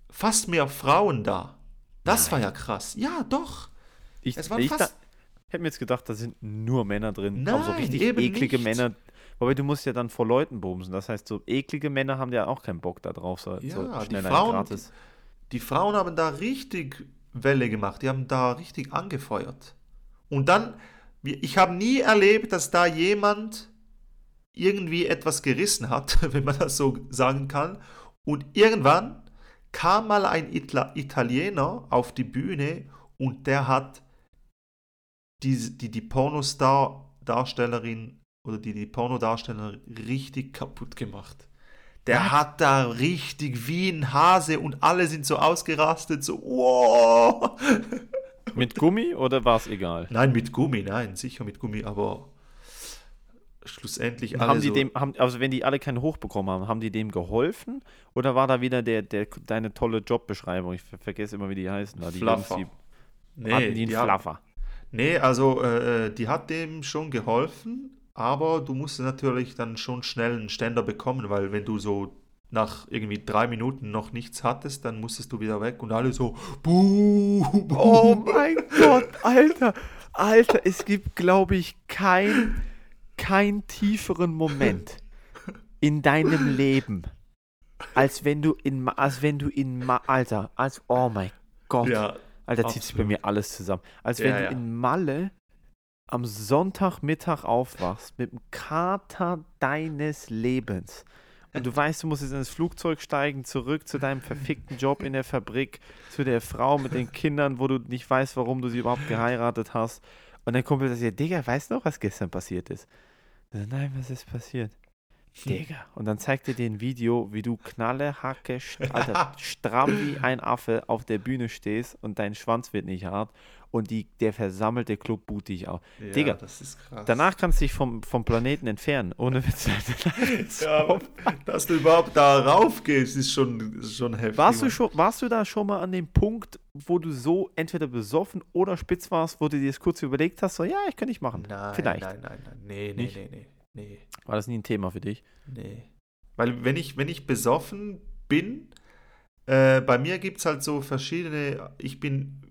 fast mehr Frauen da. Das war ja krass. Ja, doch. Ich, es waren ich fast- da, hätte mir jetzt gedacht, da sind nur Männer drin. aber so Nein, richtig eklige nicht. Männer. Wobei du musst ja dann vor Leuten bumsen. Das heißt, so eklige Männer haben ja auch keinen Bock da drauf. So, Ja, so die Frauen- gratis. Die Frauen haben da richtig Welle gemacht. Die haben da richtig angefeuert. Und dann, ich habe nie erlebt, dass da jemand irgendwie etwas gerissen hat, [laughs] wenn man das so sagen kann. Und irgendwann kam mal ein Italiener auf die Bühne und der hat die, die, die Pornostar-Darstellerin oder die, die Pornodarstellerin richtig kaputt gemacht. Der hat da richtig wie ein Hase und alle sind so ausgerastet, so, wow. [laughs] Mit Gummi oder war es egal? Nein, mit Gummi, nein, sicher mit Gummi, aber schlussendlich alle Haben die so, dem, haben, also wenn die alle keinen Hoch bekommen haben, haben die dem geholfen? Oder war da wieder der, der, deine tolle Jobbeschreibung? Ich ver vergesse immer, wie die heißen. Da. Die Fluffer. Jungs, die nee, hatten die einen die Fluffer. Nee, also äh, die hat dem schon geholfen, aber du musst natürlich dann schon schnell einen Ständer bekommen, weil wenn du so nach irgendwie drei Minuten noch nichts hattest, dann musstest du wieder weg und alle so, buh, buh. Oh mein Gott, Alter. Alter, es gibt, glaube ich, kein, kein tieferen Moment in deinem Leben, als wenn du in, Ma- als wenn du in, Ma Alter, als, oh mein Gott. Ja, Alter, zieht sich bei mir alles zusammen. Als Ja, wenn du ja. in Malle am Sonntagmittag aufwachst mit dem Kater deines Lebens. Und du weißt, du musst jetzt ins Flugzeug steigen, zurück zu deinem verfickten Job in der Fabrik, zu der Frau mit den Kindern, wo du nicht weißt, warum du sie überhaupt geheiratet hast. Und dann Kumpel sagt dir, Digga, weißt du noch, was gestern passiert ist? Nein, was ist passiert? Digga. Und dann zeigt er dir ein Video, wie du knalle, hacke, st Alter, [laughs] stramm wie ein Affe auf der Bühne stehst und dein Schwanz wird nicht hart und die, der versammelte Club boot dich auf. ja, Digga, das ist krass. Danach kannst du dich vom, vom Planeten entfernen, ohne Witz. [laughs] [laughs] ja, dass du überhaupt da raufgehst, ist schon, ist schon heftig. warst, du schon, warst du da schon mal an dem Punkt, wo du so entweder besoffen oder spitz warst, wo du dir das kurz überlegt hast, so, ja, ich kann nicht machen. Nein, Vielleicht. nein, nein, nein. Nee, nee, Nicht? nee, nee, nee. War das nie ein Thema für dich? Nee. Weil wenn ich, wenn ich besoffen bin, äh, bei mir gibt es halt so verschiedene, ich bin,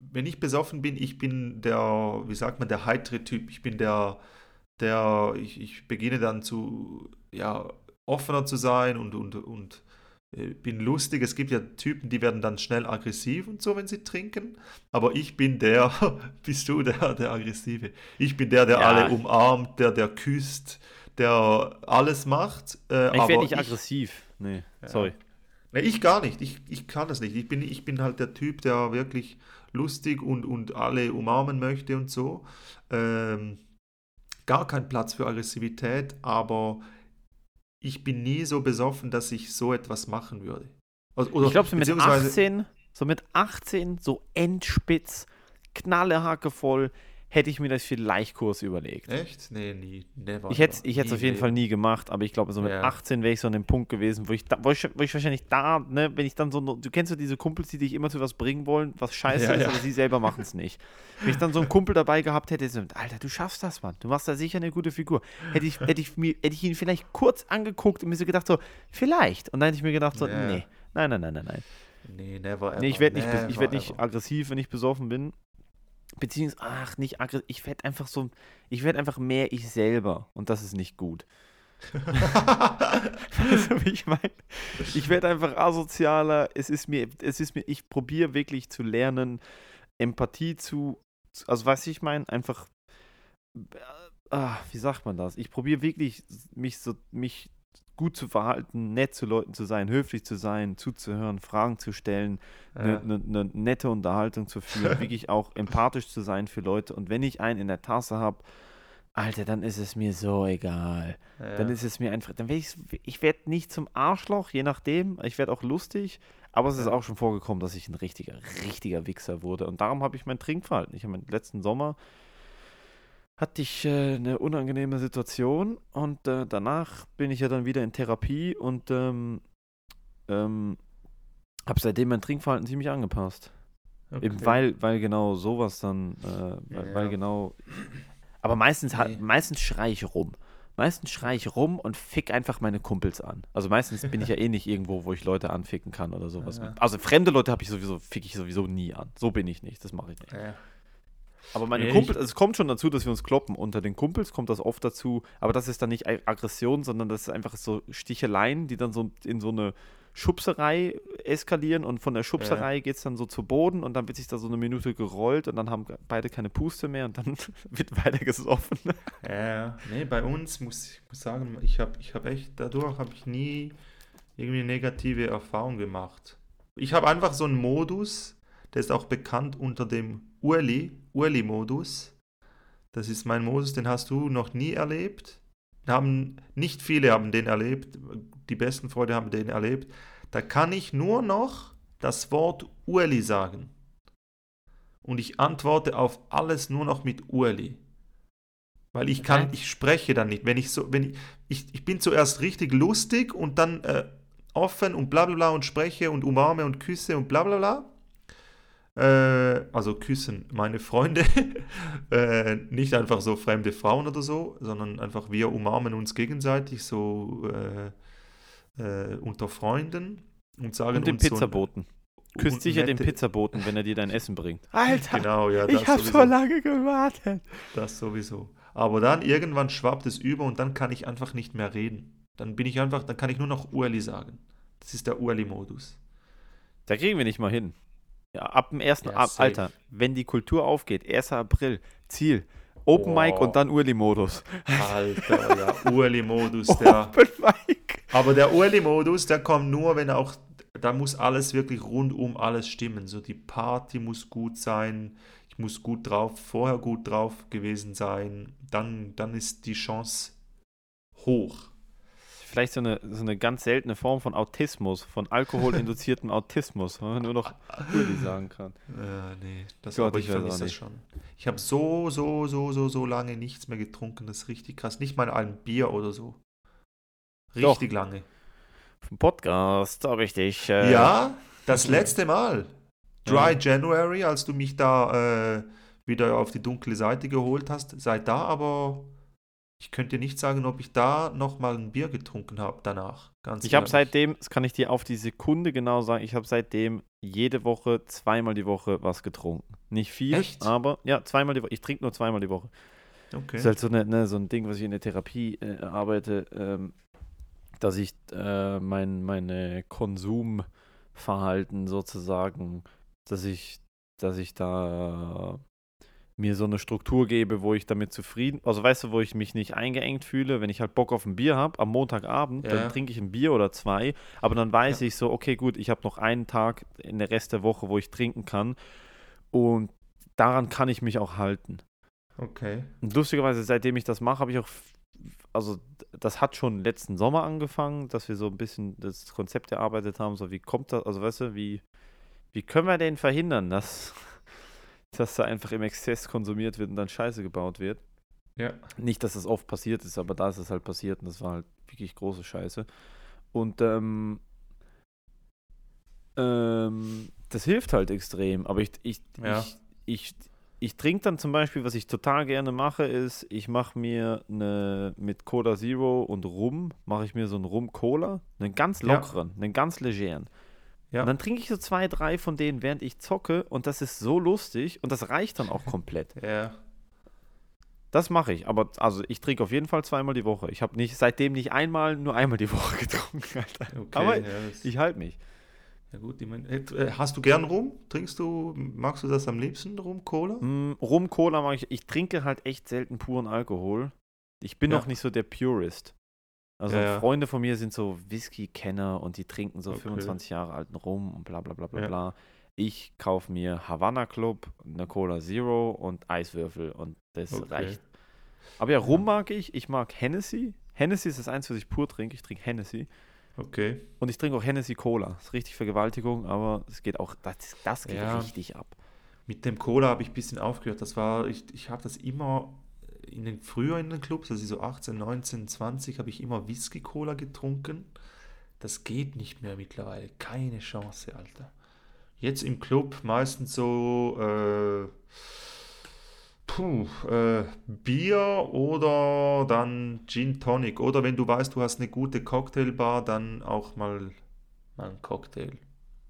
wenn ich besoffen bin, ich bin der, wie sagt man, der heitere Typ. Ich bin der, der, ich, ich beginne dann zu, ja, offener zu sein und, und, und äh, bin lustig. Es gibt ja Typen, die werden dann schnell aggressiv und so, wenn sie trinken. Aber ich bin der, [laughs] bist du der, der Aggressive. Ich bin der, der Ja. alle umarmt, der, der küsst, der alles macht. Äh, Ich werde nicht ich- aggressiv. Nee, Ja. sorry. Ne, ich gar nicht. Ich, ich kann das nicht. Ich bin, ich bin halt der Typ, der wirklich lustig und, und alle umarmen möchte und so. Ähm, gar kein Platz für Aggressivität, aber ich bin nie so besoffen, dass ich so etwas machen würde. Also- Oder, Ich glaube, so mit beziehungsweise- 18, so mit 18, so endspitz, knallehacke voll, hätte ich mir das vielleicht Kurs überlegt. Echt? Nee, nie. Never. Ich hätte es ich Nie auf jeden Fall nie gemacht, aber ich glaube, so mit Ja. 18 wäre ich so an dem Punkt gewesen, wo ich, da, wo ich, wo ich wahrscheinlich da, ne, wenn ich dann so, du kennst so diese Kumpels, die dich immer zu was bringen wollen, was scheiße Ja, ist, ja. aber sie selber machen es nicht. Wenn ich dann so einen Kumpel dabei gehabt hätte, so, Alter, du schaffst das, Mann, du machst da sicher eine gute Figur. Hätte ich, hätte ich, mir, hätte ich ihn vielleicht kurz angeguckt und mir so gedacht, so, vielleicht. Und dann hätte ich mir gedacht, so, Ja. nee, nein, nein, nein, nein, nein. Nee, never ever. Nee, ich werde nicht, ich werd nicht aggressiv, wenn ich besoffen bin. Beziehungsweise, ach, nicht aggressiv. Ich werde einfach so, ich werde einfach mehr ich selber. Und das ist nicht gut. [laughs] Weißt du, wie ich meine? Ich werde einfach asozialer. Es ist mir, es ist mir, ich probiere wirklich zu lernen, Empathie zu, also was ich meine, einfach, äh, ah, wie sagt man das? Ich probiere wirklich, mich so, mich gut zu verhalten, nett zu Leuten zu sein, höflich zu sein, zuzuhören, Fragen zu stellen, eine Ja. ne, ne nette Unterhaltung zu führen, [laughs] wirklich auch empathisch zu sein für Leute. Und wenn ich einen in der Tasse habe, Alter, dann ist es mir so egal. Dann Ja. ist es mir einfach, dann werde ich, ich werde nicht zum Arschloch, je nachdem. Ich werde auch lustig, aber es ist auch schon vorgekommen, dass ich ein richtiger, richtiger Wichser wurde. Und darum habe ich mein Trinkverhalten. Ich habe meinen letzten Sommer hatte ich äh, eine unangenehme Situation und äh, danach bin ich ja dann wieder in Therapie und ähm, ähm, habe seitdem mein Trinkverhalten ziemlich angepasst. Eben Okay. weil, weil genau sowas dann, äh, weil, weil Ja. genau. Aber meistens, Nee. meistens schrei ich rum. Meistens schrei ich rum und fick einfach meine Kumpels an. Also meistens bin ich ja [laughs] eh nicht irgendwo, wo ich Leute anficken kann oder sowas. Ja. Also fremde Leute habe ich sowieso, fick ich sowieso nie an. So bin ich nicht, das mache ich nicht. Ja. Aber meine Nee, Kumpels, also es kommt schon dazu, dass wir uns kloppen. Unter den Kumpels kommt das oft dazu, aber das ist dann nicht Ag- Aggression, sondern das ist einfach so Sticheleien, die dann so in so eine Schubserei eskalieren. Und von der Schubserei geht es dann so zu Boden. Und dann wird sich da so eine Minute gerollt. Und dann haben beide keine Puste mehr. Und dann [laughs] wird weiter gesoffen. Ja, nee, bei uns muss ich muss sagen, ich habe ich hab echt, dadurch habe ich nie irgendwie negative Erfahrung gemacht. Ich habe einfach so einen Modus, der ist auch bekannt unter dem Urli, Urli-Modus. Das ist mein Modus, den hast du noch nie erlebt. Haben, nicht viele haben den erlebt, die besten Freunde haben den erlebt. Da kann ich nur noch das Wort Urli sagen. Und ich antworte auf alles nur noch mit Urli. Weil ich kann, Okay. ich spreche dann nicht. Wenn ich so, wenn ich, ich, ich bin zuerst richtig lustig und dann äh, offen und bla bla bla und spreche und umarme und küsse und bla bla bla. Äh, also küssen meine Freunde. [laughs] äh, nicht einfach so fremde Frauen oder so, sondern einfach wir umarmen uns gegenseitig so äh, äh, unter Freunden und sagen Und den uns so- Pizzaboten. Küsst und sicher den nette- Pizzaboten, wenn er dir dein Essen bringt. [laughs] Alter, Genau, ja, das ich habe sowieso. so lange gewartet. Das sowieso. Aber dann irgendwann schwappt es über und dann kann ich einfach nicht mehr reden. Dann bin ich einfach, dann kann ich nur noch Urli sagen. Das ist der Urli-Modus. Da kriegen wir nicht mal hin. Ja, ab dem ersten, Ja, ab. Alter, wenn die Kultur aufgeht, 1. April, Ziel, Open Mic Boah. und dann Urli-Modus. Alter, ja, [laughs] Urli-Modus, der. Open Mic. Aber der Urli-Modus, der kommt nur, wenn auch, da muss alles wirklich rundum alles stimmen. So die Party muss gut sein, ich muss gut drauf, vorher gut drauf gewesen sein. Dann, dann ist die Chance hoch. Vielleicht so eine, so eine ganz seltene Form von Autismus, von alkoholinduziertem [laughs] Autismus, wenn man nur noch Urli sagen kann. Äh, nee, das Gott, aber ich ich vermisse das schon. Ich habe so, so, so, so, so lange nichts mehr getrunken. Das ist richtig krass. Nicht mal ein Bier oder so. Doch. Richtig lange. Vom Podcast habe ich dich. Äh, Ja, das letzte Mal. Dry Ja. January, als du mich da äh, wieder auf die dunkle Seite geholt hast. Seit da aber, ich könnte dir nicht sagen, ob ich da nochmal ein Bier getrunken habe danach. Ganz Ich habe seitdem, das kann ich dir auf die Sekunde genau sagen, ich habe seitdem jede Woche, zweimal die Woche was getrunken. Nicht viel, Echt? aber ja, zweimal die Woche. Ich trinke nur zweimal die Woche. Okay. Das ist halt so, eine, ne, so ein Ding, was ich in der Therapie äh, arbeite, ähm, dass ich äh, mein meine Konsumverhalten sozusagen, dass ich, dass ich da mir so eine Struktur gebe, wo ich damit zufrieden, also weißt du, wo ich mich nicht eingeengt fühle, wenn ich halt Bock auf ein Bier habe am Montagabend, Ja. dann trinke ich ein Bier oder zwei, aber dann weiß Ja. ich so, okay, gut, ich habe noch einen Tag in der Rest der Woche, wo ich trinken kann und daran kann ich mich auch halten. Okay. Und lustigerweise, seitdem ich das mache, habe ich auch, also das hat schon letzten Sommer angefangen, dass wir so ein bisschen das Konzept erarbeitet haben, so wie kommt das, also weißt du, wie, wie können wir denn verhindern, dass, dass da einfach im Exzess konsumiert wird und dann Scheiße gebaut wird. Ja. Nicht, dass das oft passiert ist, aber da ist es halt passiert und das war halt wirklich große Scheiße. Und ähm, ähm, das hilft halt extrem. Aber ich, ich, Ja. ich, ich, ich trinke dann zum Beispiel, was ich total gerne mache, ist, ich mache mir eine mit Cola Zero und Rum, mache ich mir so einen Rum-Cola, einen ganz Ja. lockeren, einen ganz legeren. Ja. Und dann trinke ich so zwei, drei von denen, während ich zocke und das ist so lustig und das reicht dann auch komplett. [laughs] Ja. Das mache ich, aber also ich trinke auf jeden Fall zweimal die Woche. Ich habe nicht seitdem nicht einmal, nur einmal die [laughs] Woche getrunken, Alter. Okay. Aber ja, ich halte mich. ja gut, ich mein, äh, hast du gern Rum? Trinkst du, magst du das am liebsten, Rum, Cola? Mm, Rum, Cola mache ich. Ich trinke halt echt selten puren Alkohol. Ich bin Ja. noch nicht so der Purist. Also Ja, ja. Freunde von mir sind so Whisky-Kenner und die trinken so Okay. 25 Jahre alten Rum und bla bla bla bla Ja. bla. Ich kaufe mir Havana Club, eine Cola Zero und Eiswürfel und das Okay. reicht. Aber ja, Rum mag ich. Ich mag Hennessy. Hennessy ist das eins, was ich pur trinke. Ich trinke Hennessy. Okay. Und ich trinke auch Hennessy Cola. Das ist richtig Vergewaltigung, aber es geht auch, das, das geht richtig ab. Mit dem Cola habe ich ein bisschen aufgehört. Das war, ich, ich habe das immer in den, früher in den Clubs, also so 18, 19, 20, habe ich immer Whisky-Cola getrunken. Das geht nicht mehr mittlerweile. Keine Chance, Alter. Jetzt im Club meistens so äh, puh, äh, Bier oder dann Gin Tonic. Oder wenn du weißt, du hast eine gute Cocktailbar, dann auch mal, mal ein Cocktail.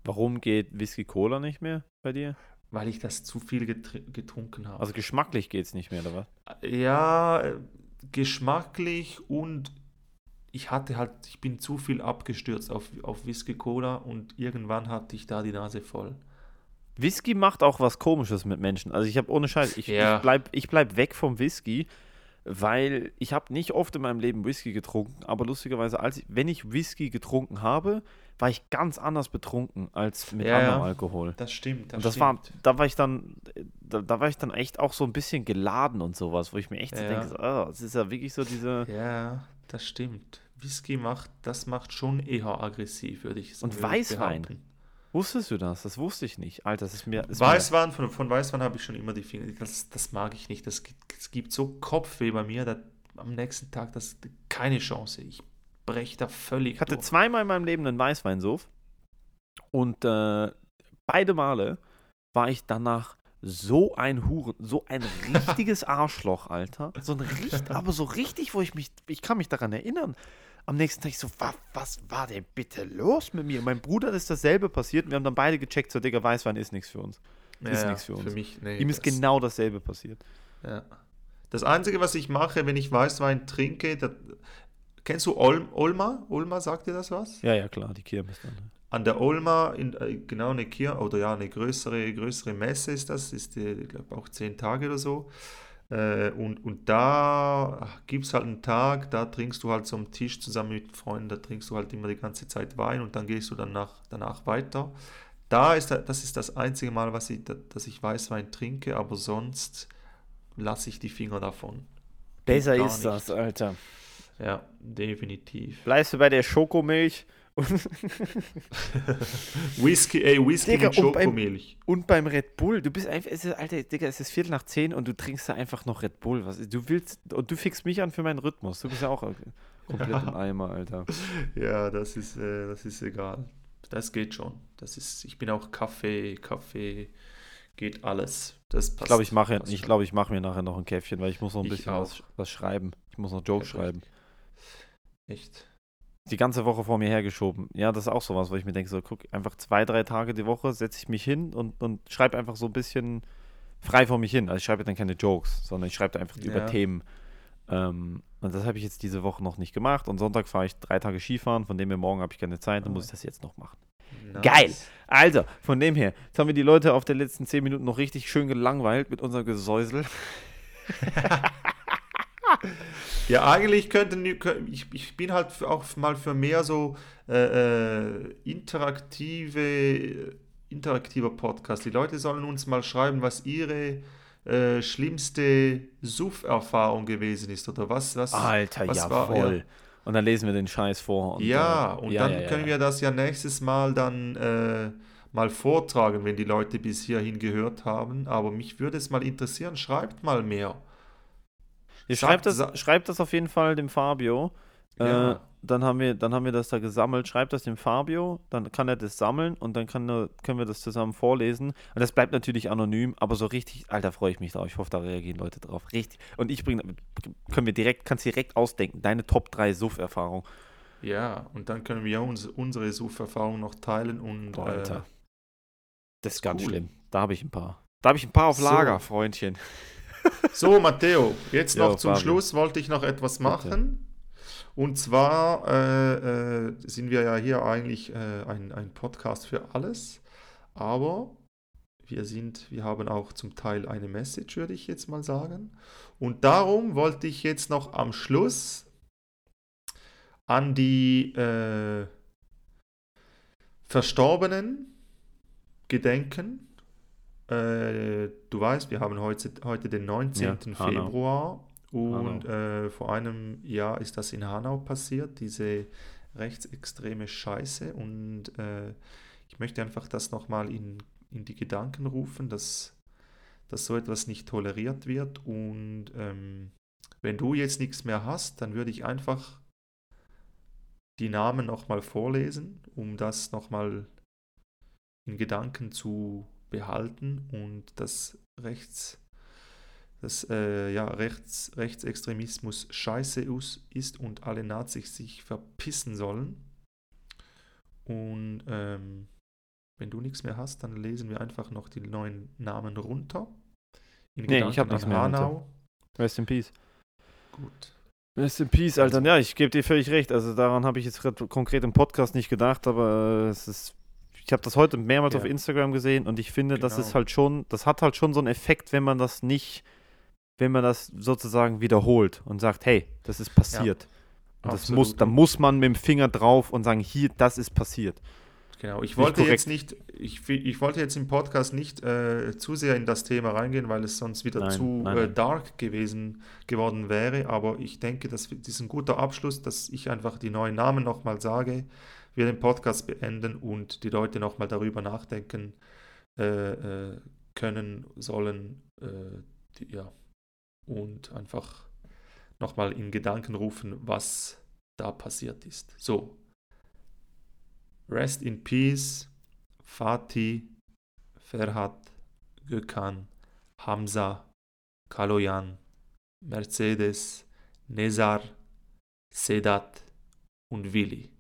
Warum geht Whisky Cola nicht mehr bei dir? Weil ich das zu viel getr getrunken habe. Also geschmacklich geht es nicht mehr, oder was? Ja, äh, geschmacklich und ich hatte halt, ich bin zu viel abgestürzt auf, auf Whisky Cola und irgendwann hatte ich da die Nase voll. Whisky macht auch was Komisches mit Menschen. Also ich habe ohne Scheiß, ich, Ja. ich, bleib, ich bleib weg vom Whisky, weil ich habe nicht oft in meinem Leben Whisky getrunken, aber lustigerweise, als ich, wenn ich Whisky getrunken habe, war ich ganz anders betrunken als mit Ja, anderem ja. Alkohol. Das stimmt, das und das war, stimmt. da war ich dann, da, da war ich dann echt auch so ein bisschen geladen und sowas, wo ich mir echt so Ja. denke, so, oh, es ist ja wirklich so diese. Ja, das stimmt. Whisky macht, das macht schon eher aggressiv, würde ich Und würde ich Weißwein. behaupten. Wusstest du das? Das wusste ich nicht. Alter, das ist mir. Ist Weißwein, von, von Weißwein habe ich schon immer die Finger. Das, das mag ich nicht. Das, gibt- es gibt so Kopfweh bei mir, da, am nächsten Tag, das keine Chance. Ich breche da völlig Ich hatte durch. zweimal in meinem Leben einen Weißweinsuff und äh, beide Male war ich danach so ein Huren, so ein [laughs] richtiges Arschloch, Alter. So ein richtig, aber so richtig, wo ich mich, ich kann mich daran erinnern. Am nächsten Tag so, was, was war denn bitte los mit mir? Mein Bruder ist dasselbe passiert und wir haben dann beide gecheckt, so, Digga, Weißwein ist nichts für uns. ist nichts für uns. mich, nee, Ihm ist genau dasselbe passiert. Ja. Das Einzige, was ich mache, wenn ich Weißwein trinke, das, kennst du Olm, Olma? Olma, sagt dir das was? Ja, ja, klar, die Kirmes dann. An der Olma, in, äh, genau eine Kirche, oder ja, eine größere, größere Messe ist das, ist, ich glaube, auch zehn Tage oder so. Äh, und, und da gibt es halt einen Tag, da trinkst du halt so am Tisch zusammen mit Freunden, da trinkst du halt immer die ganze Zeit Wein und dann gehst du danach, danach weiter. Da ist da- das ist das einzige Mal, was ich, da- dass ich Weißwein trinke, aber sonst lasse ich die Finger davon. Besser ist nicht. das, Alter. Ja, definitiv. Bleibst du bei der Schokomilch [laughs] Whisky, ey, Whisky Digga, mit und beim- Schokomilch. Und beim Red Bull, du bist einfach, es ist, Alter, Digga, es ist Viertel nach zehn und du trinkst da einfach noch Red Bull. Was, du willst, und du fixst mich an für meinen Rhythmus. Du bist ja auch komplett im Eimer, Alter. [laughs] Ja, das ist, äh, das ist egal. Das geht schon. Das ist, ich bin auch Kaffee, Kaffee, geht alles. Das passt. Ich glaube, ich mache ich glaube, ich mache mir nachher noch ein Käffchen, weil ich muss noch ein Ich bisschen was, was schreiben. Ich muss noch Jokes schreiben. Echt. Die ganze Woche vor mir hergeschoben. Ja, das ist auch sowas, wo ich mir denke, so, guck, einfach zwei, drei Tage die Woche setze ich mich hin und, und schreibe einfach so ein bisschen frei vor mich hin. Also ich schreibe dann keine Jokes, sondern ich schreibe da einfach über Ja. Themen. Ähm, und das habe ich jetzt diese Woche noch nicht gemacht. Und Sonntag fahre ich drei Tage Skifahren, von dem her morgen habe ich keine Zeit, dann muss ich das jetzt noch machen. Geil. Also, von dem her, jetzt haben wir die Leute auf der letzten 10 Minuten noch richtig schön gelangweilt mit unserem Gesäusel. [laughs] Ja, eigentlich könnten ich, ich bin halt auch mal für mehr so äh, äh, interaktive interaktiver Podcast. Die Leute sollen uns mal schreiben, was ihre äh, schlimmste Suff-Erfahrung gewesen ist oder was was Alter, was ja war, voll. Ja. Und dann lesen wir den Scheiß vor. Und, Ja, äh, und ja, dann ja, können wir das ja nächstes Mal dann äh, mal vortragen, wenn die Leute bis hierhin gehört haben. Aber mich würde es mal interessieren, schreibt mal mehr. Ihr schreibt, das, schreibt das auf jeden Fall dem Fabio. Ja. Äh, dann, haben wir, dann haben wir das da gesammelt. Schreibt das dem Fabio, dann kann er das sammeln und dann kann, können wir das zusammen vorlesen. Und das bleibt natürlich anonym, aber so richtig, Alter, freue ich mich drauf. Ich hoffe, da reagieren Leute drauf. Richtig. Und ich bringe, können wir direkt, kannst direkt ausdenken, deine Top 3 Suff-Erfahrung. Ja, und dann können wir uns unsere Suff-Erfahrung noch teilen und Boah, äh, Alter. Das ist ganz cool. schlimm. Da habe ich ein paar. Da habe ich ein paar auf So. Lager, Freundchen. [laughs] So, Matteo, jetzt Jo, noch zum Fabio. Schluss wollte ich noch etwas Bitte. machen. Und zwar äh, äh, sind wir ja hier eigentlich äh, ein, ein Podcast für alles, aber wir sind, wir haben auch zum Teil eine Message, würde ich jetzt mal sagen. Und darum wollte ich jetzt noch am Schluss an die äh, Verstorbenen gedenken. Äh, du weißt, wir haben heute, heute den 19. Ja. Februar und äh, vor einem Jahr ist das in Hanau passiert, diese rechtsextreme Scheiße. Und äh, ich möchte einfach das nochmal in, in die Gedanken rufen, dass, dass so etwas nicht toleriert wird. Und ähm, wenn du jetzt nichts mehr hast, dann würde ich einfach die Namen nochmal vorlesen, um das nochmal in Gedanken zu behalten und das Rechts, das äh, ja, Rechts, Rechtsextremismus scheiße us- ist und alle Nazis sich verpissen sollen. Und ähm, wenn du nichts mehr hast, dann lesen wir einfach noch die neuen Namen runter. In Nee, ich hab Gedanken nichts mehr. Hanau. Rest in Peace. Gut. Rest in Peace, Alter. Ja, ich gebe dir völlig recht. Also daran habe ich jetzt konkret im Podcast nicht gedacht, aber äh, es ist. Ich habe das heute mehrmals Ja. auf Instagram gesehen und ich finde, das Genau. ist halt schon, das hat halt schon so einen Effekt, wenn man das nicht, wenn man das sozusagen wiederholt und sagt, hey, das ist passiert. Und das muss, da muss man mit dem Finger drauf und sagen, hier, das ist passiert. Genau, ich Nicht wollte korrekt. jetzt nicht, ich, ich wollte jetzt im Podcast nicht äh, zu sehr in das Thema reingehen, weil es sonst wieder Nein, zu nein, äh, dark gewesen geworden wäre. Aber ich denke, das das ist ein guter Abschluss, dass ich einfach die neuen Namen nochmal sage, wir den Podcast beenden und die Leute nochmal darüber nachdenken äh, äh, können, sollen, äh, die, ja, und einfach nochmal in Gedanken rufen, was da passiert ist. So, Rest in Peace, Fatih, Ferhat, Gökhan, Hamza, Kaloyan, Mercedes, Nezar, Sedat und Willi.